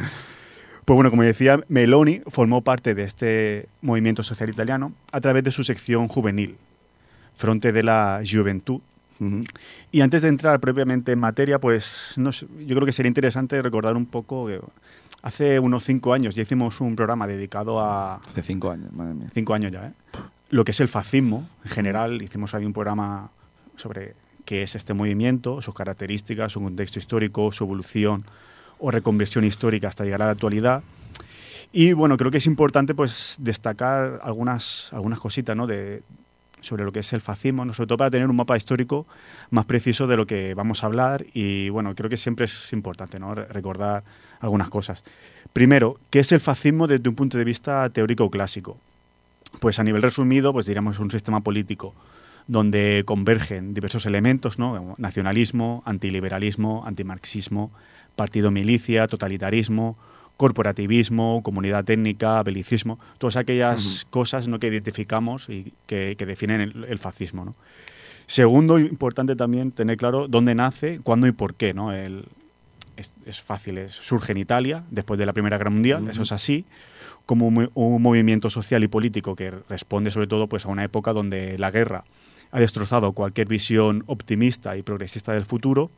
Pues bueno, como decía, Meloni formó parte de este movimiento social italiano a través de su sección juvenil, Fronte de la Juventud. Y antes de entrar propiamente en materia, pues no sé, yo creo que sería interesante recordar un poco que hace unos cinco años ya hicimos un programa dedicado a, Hace cinco años, madre mía. cinco años ya, ¿eh? lo que es el fascismo en general. Hicimos ahí un programa sobre qué es este movimiento, sus características, su contexto histórico, su evolución o reconversión histórica hasta llegar a la actualidad. Y bueno, creo que es importante pues destacar algunas, algunas cositas ¿no? de, sobre lo que es el fascismo, ¿no? sobre todo para tener un mapa histórico más preciso de lo que vamos a hablar y bueno, creo que siempre es importante ¿no? Re- recordar algunas cosas. Primero, ¿qué es el fascismo desde un punto de vista teórico clásico? Pues a nivel resumido, pues diríamos un sistema político donde convergen diversos elementos, ¿no? Nacionalismo, antiliberalismo, antimarxismo, partido milicia, totalitarismo, corporativismo, comunidad técnica, belicismo, todas aquellas cosas ¿no? que identificamos y que, que definen el, el fascismo. ¿no? Segundo, importante también tener claro dónde nace, cuándo y por qué. ¿no? El, es, es fácil, es- surge en Italia después de la Primera Guerra Mundial, eso es así, como un, un movimiento social y político que responde sobre todo pues, a una época donde la guerra ha destrozado cualquier visión optimista y progresista del futuro,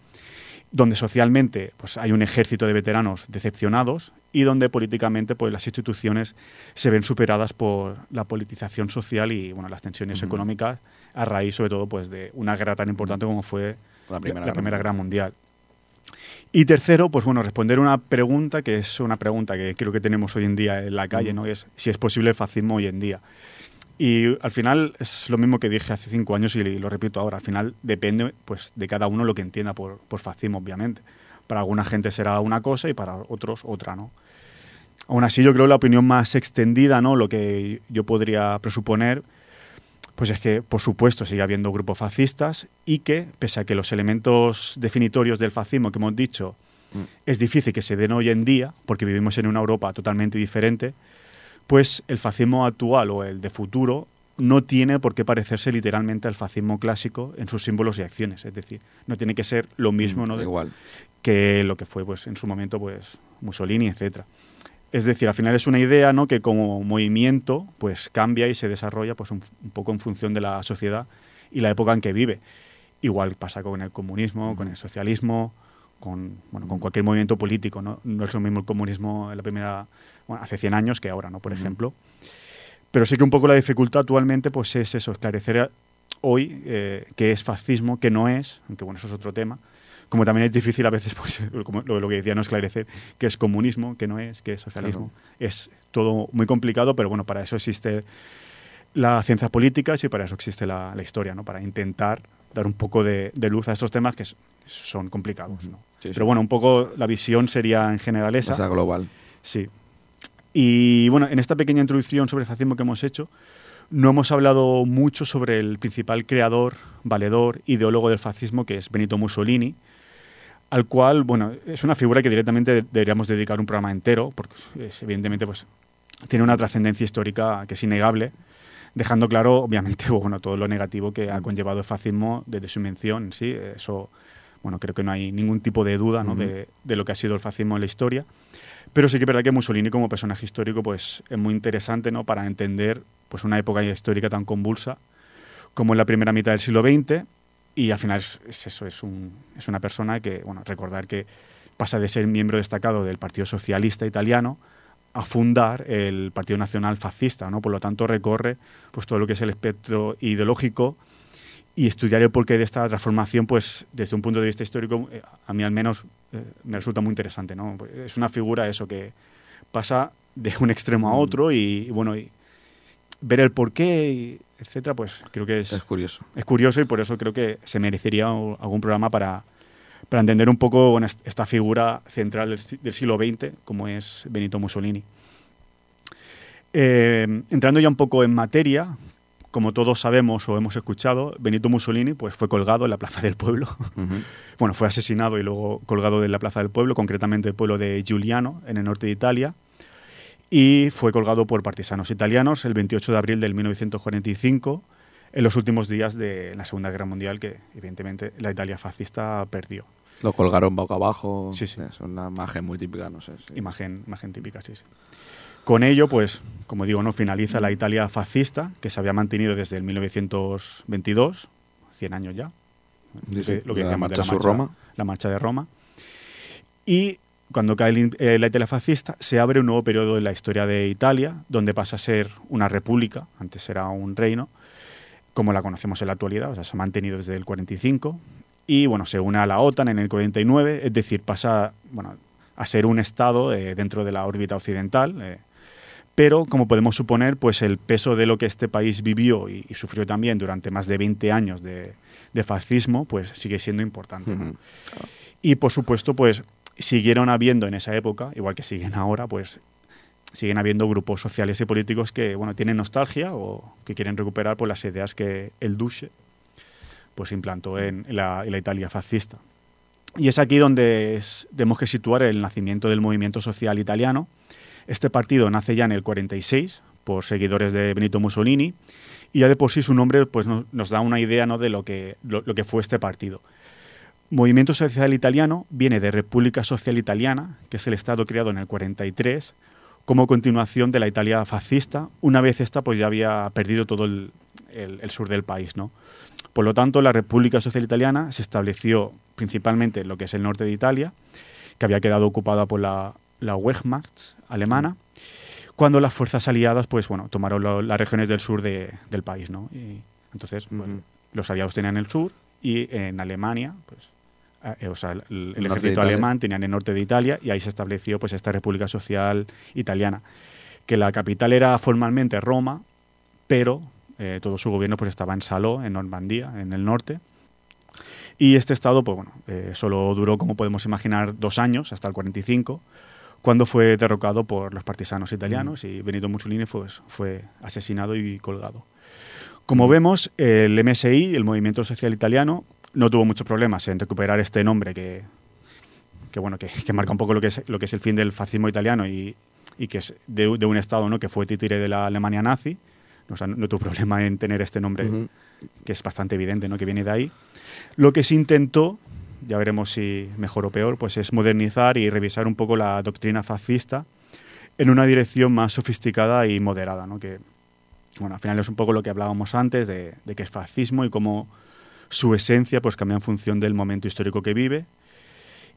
donde socialmente pues, hay un ejército de veteranos decepcionados y donde políticamente pues, las instituciones se ven superadas por la politización social y bueno, las tensiones económicas a raíz sobre todo pues, de una guerra tan importante como fue La Primera la Guerra Primera Mundial. Guerra Mundial. Y tercero, pues bueno, responder una pregunta que es una pregunta que creo que tenemos hoy en día en la calle, ¿no? Es si es posible el fascismo hoy en día. Y al final es lo mismo que dije hace cinco años y lo repito ahora. Al final depende pues, de cada uno lo que entienda por, por fascismo, obviamente. Para alguna gente será una cosa y para otros otra, ¿no? Aún así, yo creo que la opinión más extendida, ¿no? Lo que yo podría presuponer, Pues es que, por supuesto, sigue habiendo grupos fascistas y que, pese a que los elementos definitorios del fascismo que hemos dicho Mm. es difícil que se den hoy en día, porque vivimos en una Europa totalmente diferente, pues el fascismo actual o el de futuro no tiene por qué parecerse literalmente al fascismo clásico en sus símbolos y acciones. Es decir, no tiene que ser lo mismo ¿no? de- Igual. que lo que fue pues en su momento pues Mussolini, etcétera. Es decir, al final es una idea ¿no? que como movimiento pues cambia y se desarrolla pues un, un poco en función de la sociedad y la época en que vive. Igual pasa con el comunismo, con el socialismo, con, bueno, con cualquier movimiento político. ¿no? no es lo mismo el comunismo en la primera, bueno, hace 100 años que ahora, ¿no? por ejemplo. Pero sí que un poco la dificultad actualmente pues es eso, esclarecer a- hoy eh, qué es fascismo, qué no es, aunque bueno, eso es otro tema. Como también es difícil a veces, *laughs* pues, como lo, lo que decía, no esclarecer qué es comunismo, qué no es, qué es socialismo. Es todo muy complicado, pero bueno, para eso existe las ciencias políticas y para eso existe la, la historia, ¿no? Para intentar dar un poco de, de luz a estos temas que son complicados, ¿no? Sí, sí. Pero bueno, un poco la visión sería en general esa. Esa global. Sí. Y bueno, en esta pequeña introducción sobre el fascismo que hemos hecho, no hemos hablado mucho sobre el principal creador, valedor, ideólogo del fascismo, que es Benito Mussolini, al cual, bueno, es una figura que directamente deberíamos dedicar un programa entero, porque es, evidentemente pues, tiene una trascendencia histórica que es innegable, dejando claro, obviamente, *laughs* bueno, todo lo negativo que ha conllevado el fascismo desde su invención en sí. Eso, bueno, creo que no hay ningún tipo de duda ¿no? de, de lo que ha sido el fascismo en la historia. Pero sí que es verdad que Mussolini como personaje histórico pues, es muy interesante ¿no? para entender pues, una época histórica tan convulsa como en la primera mitad del siglo XX. Y al final es, es eso, es, un, es una persona que, bueno, recordar que pasa de ser miembro destacado del Partido Socialista Italiano a fundar el Partido Nacional Fascista, ¿no? Por lo tanto, recorre pues, todo lo que es el espectro ideológico y estudiar el porqué de esta transformación, pues desde un punto de vista histórico, eh, a mí al menos eh, me resulta muy interesante, ¿no? Es una figura eso que pasa de un extremo a otro y, y, bueno, y ver el porqué, etcétera, pues creo que es, Es curioso. es curioso y por eso creo que se merecería algún programa para, para entender un poco bueno, est- esta figura central del, del siglo XX, como es Benito Mussolini. Eh, entrando ya un poco en materia, como todos sabemos o hemos escuchado, Benito Mussolini pues, fue colgado en la Plaza del Pueblo. *laughs* Bueno, fue asesinado y luego colgado en la Plaza del Pueblo, concretamente el pueblo de Giuliano, en el norte de Italia. Y fue colgado por partisanos italianos el 28 de abril del 1945, en los últimos días de la Segunda Guerra Mundial, que evidentemente la Italia fascista perdió. Lo colgaron boca abajo. Sí, sí. Es una imagen muy típica, no sé. sí. Imagen, imagen típica, sí, sí. Con ello, pues, como digo, no finaliza la Italia fascista, que se había mantenido desde el 1922, 100 años ya. Sí. lo que La de marcha Roma. La marcha de Roma. Y cuando cae el eh, la Italia fascista, se abre un nuevo periodo en la historia de Italia, donde pasa a ser una república, antes era un reino, como la conocemos en la actualidad, o sea, se ha mantenido desde el 45, y bueno, se une a la OTAN en el 49, es decir, pasa bueno, a ser un estado eh, dentro de la órbita occidental, eh, pero como podemos suponer, pues el peso de lo que este país vivió y, y sufrió también durante más de 20 años de, de fascismo, pues sigue siendo importante. Y por supuesto, pues siguieron habiendo en esa época, igual que siguen ahora, pues siguen habiendo grupos sociales y políticos que bueno tienen nostalgia o que quieren recuperar pues, las ideas que el Duce pues implantó en, en la, en la Italia fascista. Y es aquí donde es- tenemos que situar el nacimiento del movimiento social italiano. Este partido nace ya en el 46 por seguidores de Benito Mussolini y ya de por sí su nombre pues, nos, nos da una idea ¿no? de lo que, lo- lo que fue este partido. Movimiento Social Italiano viene de República Social Italiana, que es el Estado creado en el 43, como continuación de la Italia fascista, una vez esta pues ya había perdido todo el, el- el sur del país. ¿no? Por lo tanto, la República Social Italiana se estableció principalmente en lo que es el norte de Italia, que había quedado ocupada por la, la Wehrmacht alemana, cuando las fuerzas aliadas pues, bueno, tomaron lo- las regiones del sur de- del país. ¿no? Y entonces, pues, los aliados tenían el sur y en Alemania, pues, eh, o sea, el, ejército alemán tenían el norte de Italia y ahí se estableció pues esta República Social Italiana, que la capital era formalmente Roma, pero eh, todo su gobierno pues estaba en Saló, en Normandía, en el norte. Y este estado, pues bueno, eh, solo duró, como podemos imaginar, dos años, hasta el 45, cuando fue derrocado por los partisanos italianos y Benito Mussolini pues, fue asesinado y colgado. Como vemos, el MSI, el Movimiento Social Italiano, no tuvo muchos problemas en recuperar este nombre que, que bueno, que, que marca un poco lo que es, lo que es el fin del fascismo italiano y, y que es de, de un Estado ¿no? que fue títere de la Alemania nazi. O sea, no, no tuvo problema en tener este nombre, Ujú. que es bastante evidente, ¿no? que viene de ahí. Lo que se intentó, ya veremos si mejor o peor, pues es modernizar y revisar un poco la doctrina fascista en una dirección más sofisticada y moderada, ¿no? que bueno, al final es un poco lo que hablábamos antes de, de que es fascismo y cómo su esencia pues cambia en función del momento histórico que vive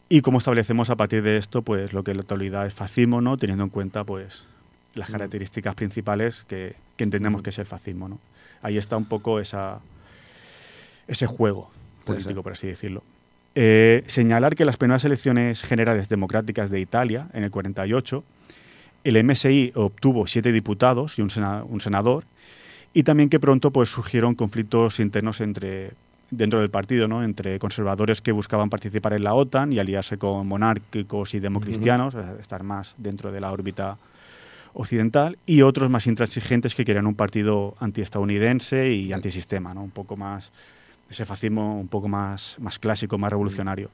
y cómo establecemos a partir de esto pues lo que en la actualidad es fascismo, ¿no? teniendo en cuenta pues las características principales que, que entendemos que es el fascismo. ¿no? Ahí está un poco esa, ese juego político, por así decirlo. Eh, señalar que las primeras elecciones generales democráticas de Italia, en el 48, el MSI obtuvo siete diputados y un, sena- un senador, y también que pronto pues, surgieron conflictos internos entre, dentro del partido, ¿no? entre conservadores que buscaban participar en la OTAN y aliarse con monárquicos y democristianos, estar más dentro de la órbita occidental, y otros más intransigentes que querían un partido antiestadounidense y antisistema, ¿no? un poco más, ese fascismo un poco más, más clásico, más revolucionario.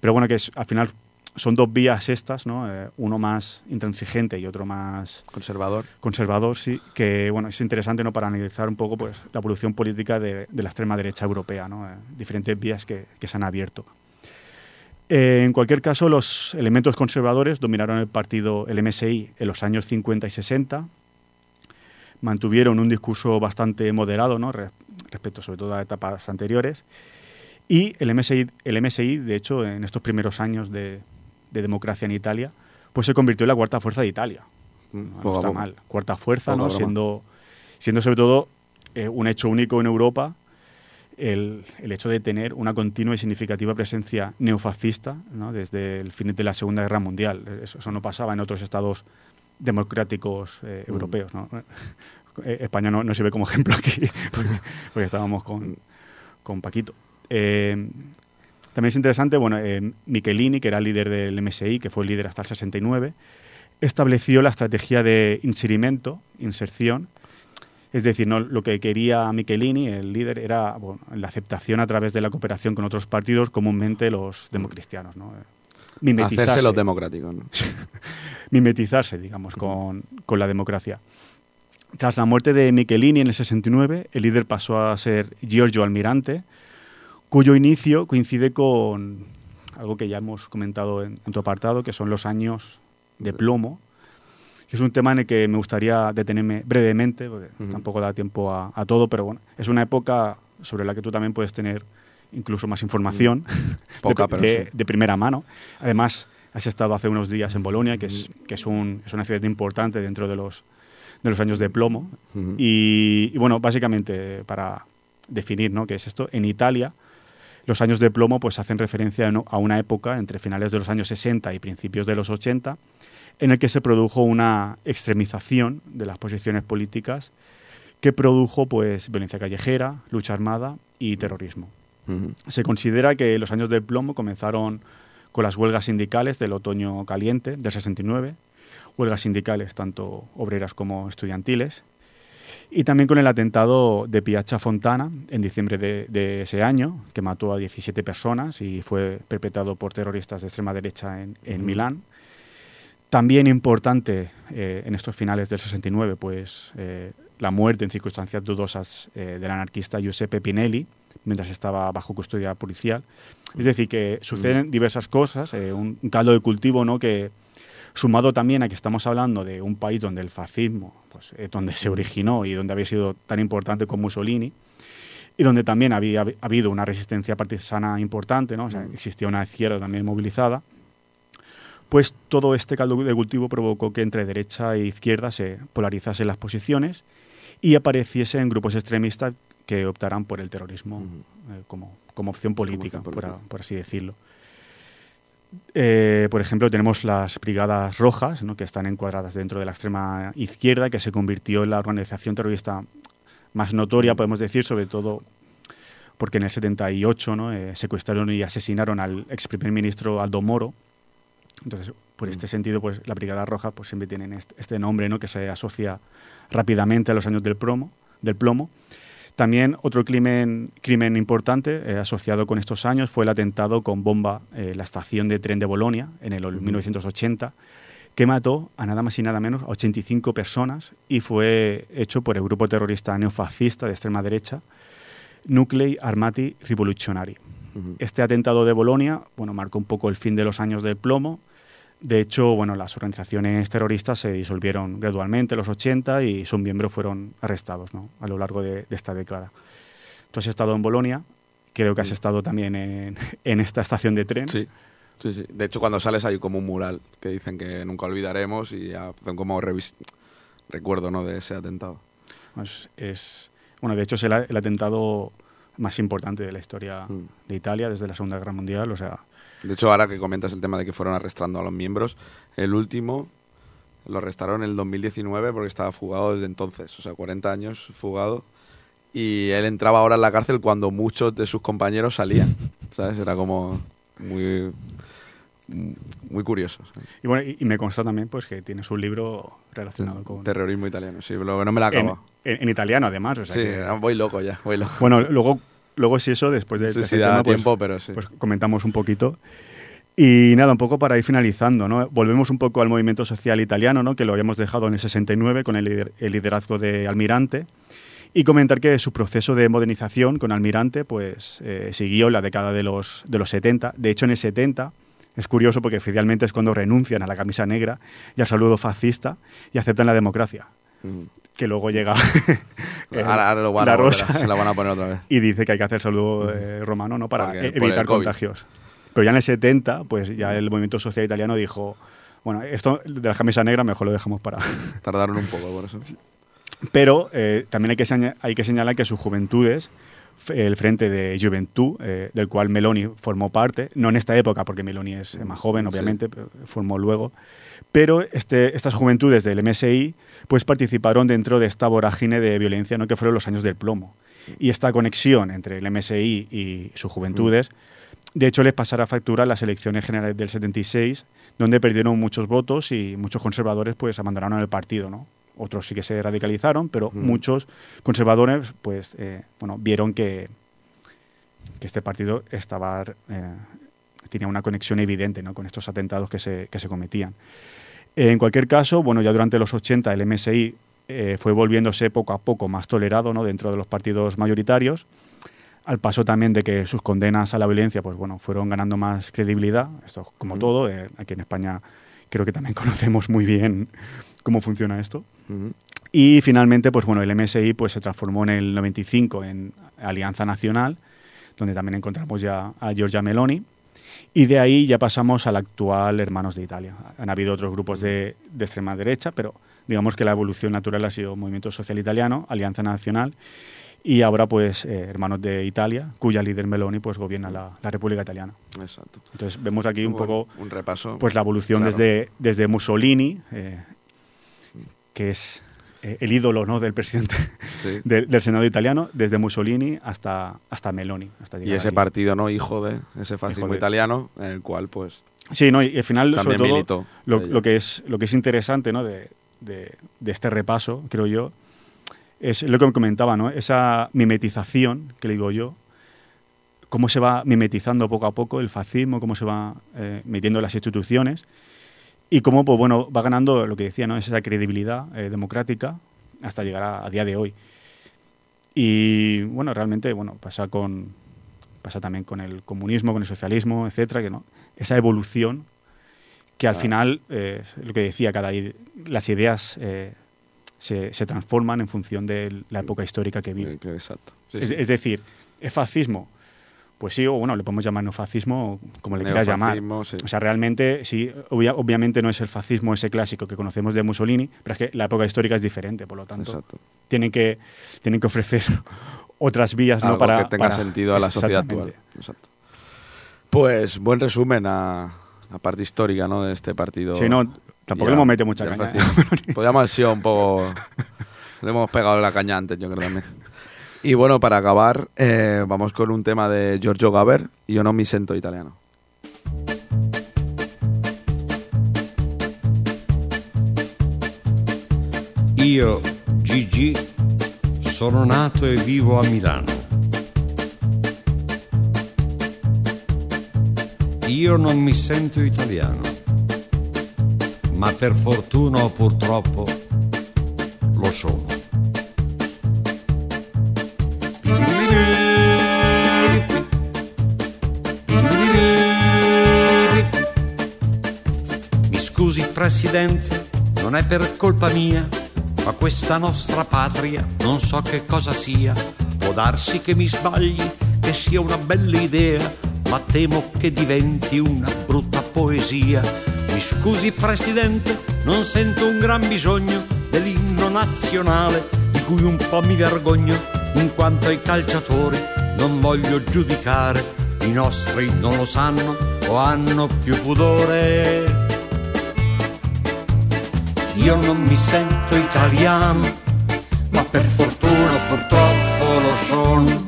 Pero bueno, que es, al final son dos vías estas, ¿no? Eh, uno más intransigente y otro más Conservador. conservador, sí, que bueno, es interesante ¿no? para analizar un poco pues, la evolución política de, de la extrema derecha europea, ¿no? Eh, diferentes vías que, que se han abierto. Eh, en cualquier caso, los elementos conservadores dominaron el partido, el MSI, en los años 50 y 60. Mantuvieron un discurso bastante moderado ¿no? Re- respecto sobre todo a etapas anteriores. Y el MSI, el MSI, de hecho, en estos primeros años de, de democracia en Italia, pues se convirtió en la cuarta fuerza de Italia. No, está mal. Cuarta fuerza, ¿no? Siendo, siendo sobre todo eh, un hecho único en Europa el, el hecho de tener una continua y significativa presencia neofascista ¿no? desde el fin de la Segunda Guerra Mundial. Eso, eso no pasaba en otros estados democráticos eh, Mm. europeos. ¿no? Eh, España no, no sirve como ejemplo aquí, *laughs* porque, porque estábamos con, con Paquito. Eh, también es interesante, bueno, eh, Michelini, que era líder del MSI, que fue el líder hasta el 69, estableció la estrategia de inserimento, inserción, es decir, no, lo que quería Michelini, el líder, era bueno, la aceptación a través de la cooperación con otros partidos, comúnmente los democristianos. ¿no? Mimetizarse, Hacerse los democráticos. ¿no? *laughs* mimetizarse, digamos, con, con la democracia. Tras la muerte de Michelini en el 69, el líder pasó a ser Giorgio Almirante, cuyo inicio coincide con algo que ya hemos comentado en, en tu apartado, que son los años de plomo, que es un tema en el que me gustaría detenerme brevemente, porque Ujú. tampoco da tiempo a, a todo, pero bueno, es una época sobre la que tú también puedes tener incluso más información *laughs* Poca, de, pero de- sí. de primera mano. Además, has estado hace unos días en Bolonia, que es, que es, un- es una ciudad importante dentro de los, de los años de plomo. Y, y, bueno, básicamente, para definir ¿no? qué es esto, en Italia los años de plomo pues hacen referencia a una época entre finales de los años 60 y principios de los 80 en el que se produjo una extremización de las posiciones políticas que produjo pues violencia callejera, lucha armada y terrorismo. Se considera que los años del plomo comenzaron con las huelgas sindicales del otoño caliente del 69, huelgas sindicales tanto obreras como estudiantiles, y también con el atentado de Piazza Fontana en diciembre de, de ese año, que mató a 17 personas y fue perpetrado por terroristas de extrema derecha en, en Milán. También importante eh, en estos finales del 69, pues eh, la muerte en circunstancias dudosas eh, del anarquista Giuseppe Pinelli, mientras estaba bajo custodia policial. Es decir, que suceden diversas cosas, un, un caldo de cultivo, ¿no? Que sumado también a que estamos hablando de un país donde el fascismo, pues, eh, donde se originó y donde había sido tan importante como Mussolini, y donde también había hab- habido una resistencia partisana importante, ¿no? O sea, existía una izquierda también movilizada, pues todo este caldo de cultivo provocó que entre derecha e izquierda se polarizasen las posiciones y apareciesen grupos extremistas que optaran por el terrorismo eh, como, como opción política, opción por a- política. por así decirlo. Eh, por ejemplo, tenemos las Brigadas Rojas, que están encuadradas dentro de la extrema izquierda, que se convirtió en la organización terrorista más notoria, podemos decir, sobre todo porque en el 78 ¿no? Eh, secuestraron y asesinaron al ex primer ministro Aldo Moro. Entonces, por este sentido, pues la Brigada Roja pues, siempre tienen este, nombre ¿no? que se asocia rápidamente a los años del, del plomo. También otro crimen, crimen importante eh, asociado con estos años fue el atentado con bomba en la estación de tren de Bolonia en el 1980, que mató a nada más y nada menos a 85 personas y fue hecho por el grupo terrorista neofascista de extrema derecha, Nuclei Armati Rivoluzionari. Este atentado de Bolonia bueno, marcó un poco el fin de los años del plomo. De hecho, bueno, las organizaciones terroristas se disolvieron gradualmente en los 80 y sus miembros fueron arrestados ¿no? a lo largo de, de esta década. Tú has estado en Bolonia, creo que has estado también en, *laughs* en esta estación de tren. Sí. Sí, sí. De hecho, cuando sales hay como un mural que dicen que nunca olvidaremos y hacen como recuerdo ¿no? de ese atentado. Pues es, bueno, de hecho es el, el atentado más importante de la historia Mm. de Italia desde la Segunda Guerra Mundial. O sea, De hecho, ahora que comentas el tema de que fueron arrestando a los miembros, el último lo arrestaron en el 2019 porque estaba fugado desde entonces, o sea, 40 años fugado. Y él entraba ahora en la cárcel cuando muchos de sus compañeros salían, ¿sabes? Era como muy, muy curioso. y bueno, y, y me consta también pues que tienes un libro relacionado con Terrorismo italiano, sí, lo que no me la en, acaba. en- en italiano además. O sea Sí, que- voy loco ya, voy loco. bueno, luego, luego si eso después de Sí, sí, da tema, pues- tiempo, pero sí. pues comentamos un poquito. Y nada, un poco para ir finalizando, ¿no? Volvemos un poco al movimiento social italiano, ¿no? Que lo habíamos dejado en el 69 con el, el liderazgo de Almirante. Y comentar que su proceso de modernización con Almirante, pues, eh, siguió en la década de los, de los 70. De hecho, en el 70, es curioso porque oficialmente es cuando renuncian a la camisa negra y al saludo fascista y aceptan la democracia. Mm. Que luego llega *laughs* ahora, ahora lo van a la rosa a- se la van a poner otra vez. y dice que hay que hacer saludo eh, romano ¿no? para Porque- e- evitar contagios. Pero ya en el 70, pues ya el movimiento social italiano dijo, bueno, esto de la camisa negra mejor lo dejamos para... Tardaron un poco por eso. *laughs* Pero eh, también hay que, hay que señalar que sus juventudes, el Frente de Juventud, eh, del cual Meloni formó parte, no en esta época, porque Meloni es más joven, Sí. obviamente, pero formó luego, pero este, estas juventudes del MSI pues participaron dentro de esta vorágine de violencia ¿no? que fueron los años del plomo. Y esta conexión entre el MSI y sus juventudes, de hecho, les pasará factura en las elecciones generales del 76, donde perdieron muchos votos y muchos conservadores pues abandonaron el partido, ¿no? Otros sí que se radicalizaron, pero Mm. muchos conservadores pues eh, bueno, vieron que, que este partido estaba eh, tenía una conexión evidente ¿no? con estos atentados que se, que se cometían. En cualquier caso, bueno, ya durante los 80 el MSI eh, fue volviéndose poco a poco más tolerado ¿no? dentro de los partidos mayoritarios, al paso también de que sus condenas a la violencia pues, bueno, fueron ganando más credibilidad, esto como todo, eh, aquí en España creo que también *laughs* conocemos muy bien cómo funciona esto. Y finalmente, pues bueno, el MSI pues, se transformó en el 95 en Alianza Nacional, donde también encontramos ya a Giorgia Meloni. Y de ahí ya pasamos al actual Hermanos de Italia. Han habido otros grupos de, de extrema derecha, pero digamos que la evolución natural ha sido Movimiento Social Italiano, Alianza Nacional, y ahora pues eh, Hermanos de Italia, cuya líder Meloni pues gobierna la, la República Italiana. Exacto. Entonces vemos aquí un Bueno, poco un repaso. pues la evolución Claro. desde, desde Mussolini, eh, que es eh, el ídolo ¿no? del presidente *laughs* Sí. del, del Senado italiano, desde Mussolini hasta, hasta Meloni. Hasta Y ese aquí. partido, ¿no? Hijo de ese fascismo de- italiano, en el cual, pues, Sí, no, y al final, sobre todo, lo, lo que es, lo que es interesante ¿no? de, de- de este repaso, creo yo, es lo que me comentaba, ¿no? esa mimetización, que le digo yo, cómo se va mimetizando poco a poco el fascismo, cómo se va eh, metiendo en las instituciones y cómo pues, bueno, va ganando lo que decía, ¿no? esa credibilidad eh, democrática hasta llegar a, a día de hoy. Y bueno, realmente bueno, pasa con pasa también con el comunismo, con el socialismo, etcétera, que no esa evolución que al Claro. final eh, lo que decía cada las ideas eh, se, se transforman en función de la época histórica que vive. Eh, exacto. Sí, es, sí. es decir, ¿es fascismo? Pues sí, o bueno, le podemos llamar neofascismo, como le quieras llamar. Sí. O sea, realmente, sí, obvia- obviamente no es el fascismo ese clásico que conocemos de Mussolini, pero es que la época histórica es diferente, por lo tanto, Exacto. tienen que, tienen que ofrecer *laughs* otras vías ¿no? Algo para que tenga para- sentido a la sociedad actual. Exacto. Pues buen resumen a la parte histórica ¿no? de este partido. Sí, no, tampoco Ya, le hemos metido mucha caña. fácil. Podríamos haber sido un poco. *laughs* Le hemos pegado la caña antes, yo creo también. Y bueno, para acabar, eh, vamos con un tema de Giorgio Gaber, Yo no mi sento italiano. Io, Gigi, Sono nato e vivo a Milano. Io non mi sento italiano, ma per fortuna o purtroppo lo sono. Presidente, non è per colpa mia, ma questa nostra patria non so che cosa sia. Può darsi che mi sbagli, che sia una bella idea, ma temo che diventi una brutta poesia. Mi scusi Presidente, non sento un gran bisogno dell'inno nazionale, di cui un po' mi vergogno, in quanto ai calciatori non voglio giudicare. I nostri non lo sanno o hanno più pudore. Io non mi sento italiano, ma per fortuna purtroppo lo sono.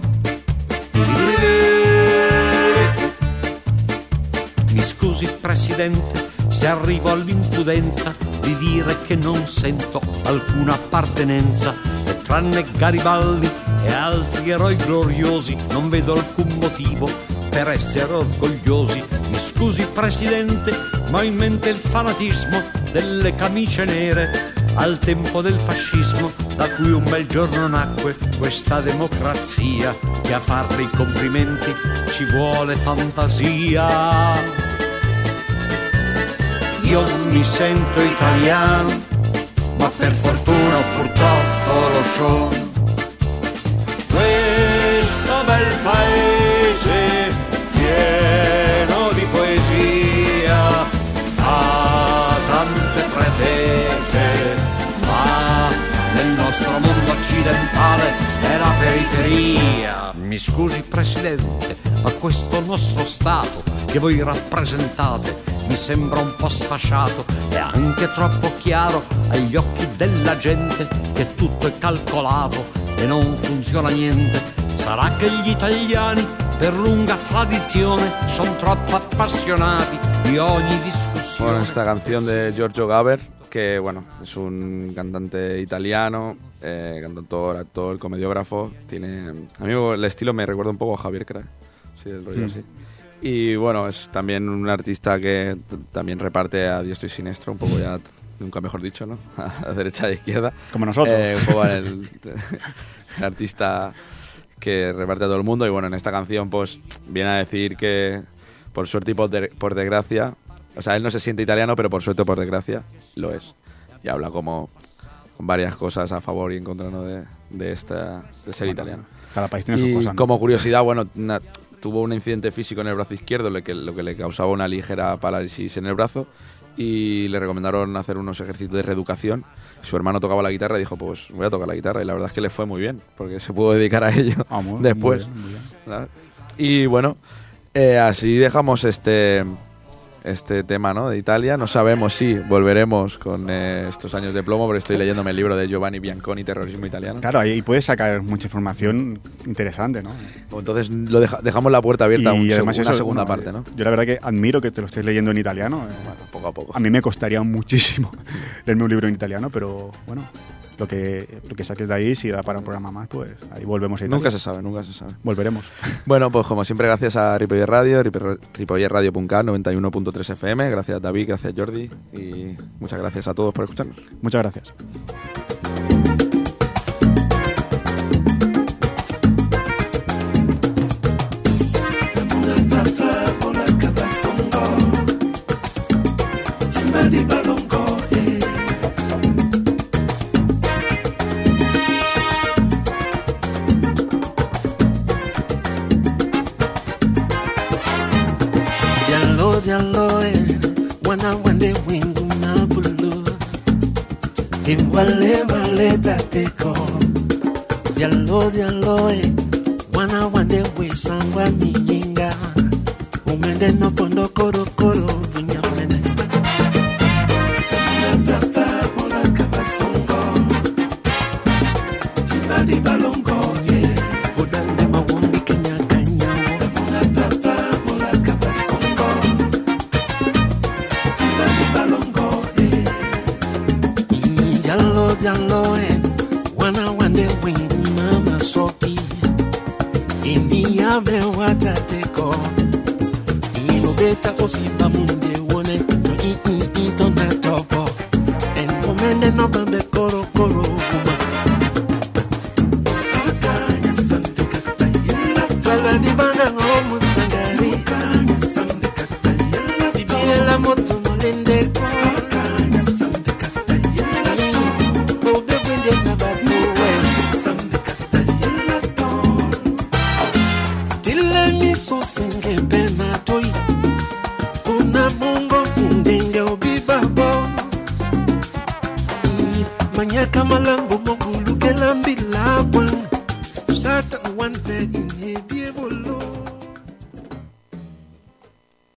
Mi scusi Presidente se arrivo all'impudenza di dire che non sento alcuna appartenenza e tranne Garibaldi e altri eroi gloriosi non vedo alcun motivo per essere orgogliosi. Mi scusi Presidente, ma ho in mente il fanatismo delle camicie nere al tempo del fascismo da cui un bel giorno nacque questa democrazia che a farle i complimenti ci vuole fantasia. Io mi sento italiano, ma per fortuna purtroppo lo sono. Questo bel paese periferia. Mi scusi Presidente, ma questo nostro Stato che voi rappresentate mi sembra un po' sfasciato e anche troppo chiaro agli occhi della gente che tutto è calcolato e non funziona niente. Sarà che gli italiani per lunga tradizione sono troppo appassionati di ogni discussione. Bueno, esta canción de Giorgio Gaber, que bueno, es un cantante italiano, eh, cantautor, actor, comediógrafo. Tiene, a mí el estilo me recuerda un poco a Javier Craig, sí, del rollo Mm. así. Y bueno, es también un artista que también reparte a diestro y siniestro, un poco ya, nunca mejor dicho, ¿no? *laughs* A derecha e izquierda. Como nosotros. Eh, un poco el, el artista que reparte a todo el mundo. Y bueno, en esta canción, pues viene a decir que por suerte y por, de- por desgracia, o sea, él no se siente italiano, pero por suerte o por desgracia lo es. Y habla como varias cosas a favor y en contra ¿no? de, de, esta, de ser italiano. Cada país tiene sus cosas. ¿no? como curiosidad, bueno, tuvo un incidente físico en el brazo izquierdo, lo que, lo que le causaba una ligera parálisis en el brazo, y le recomendaron hacer unos ejercicios de reeducación. Su hermano tocaba la guitarra y dijo, pues voy a tocar la guitarra, y la verdad es que le fue muy bien, porque se pudo dedicar a ello Ah, muy después. bien, muy bien. ¿sabes? Y bueno, eh, así dejamos este este tema ¿no? de Italia. No sabemos si volveremos con eh, estos años de plomo, porque estoy leyéndome el libro de Giovanni Bianconi, Terrorismo Italiano. Claro, ahí puedes sacar mucha información interesante, ¿no? Entonces lo deja- dejamos la puerta abierta a un seg- una eso, segunda bueno, parte, ¿no? Yo la verdad que admiro que te lo estés leyendo en italiano. Bueno, poco a poco. A mí me costaría muchísimo *laughs* leerme un libro en italiano, pero bueno, lo que, lo que saques de ahí, si da para un programa más, pues ahí volvemos a Italia. Nunca se sabe, nunca se sabe. Volveremos. *laughs* Bueno, pues como siempre, gracias a Ripoller Radio, Ripo- ripollerradio.cat 91.3 FM. Gracias David, gracias Jordi y muchas gracias a todos por escucharnos. Muchas gracias. Vale, vale, date con. Dialo, dialo, eh. Wana wande we sangwa mi yinga. Umende no pondo koro koro.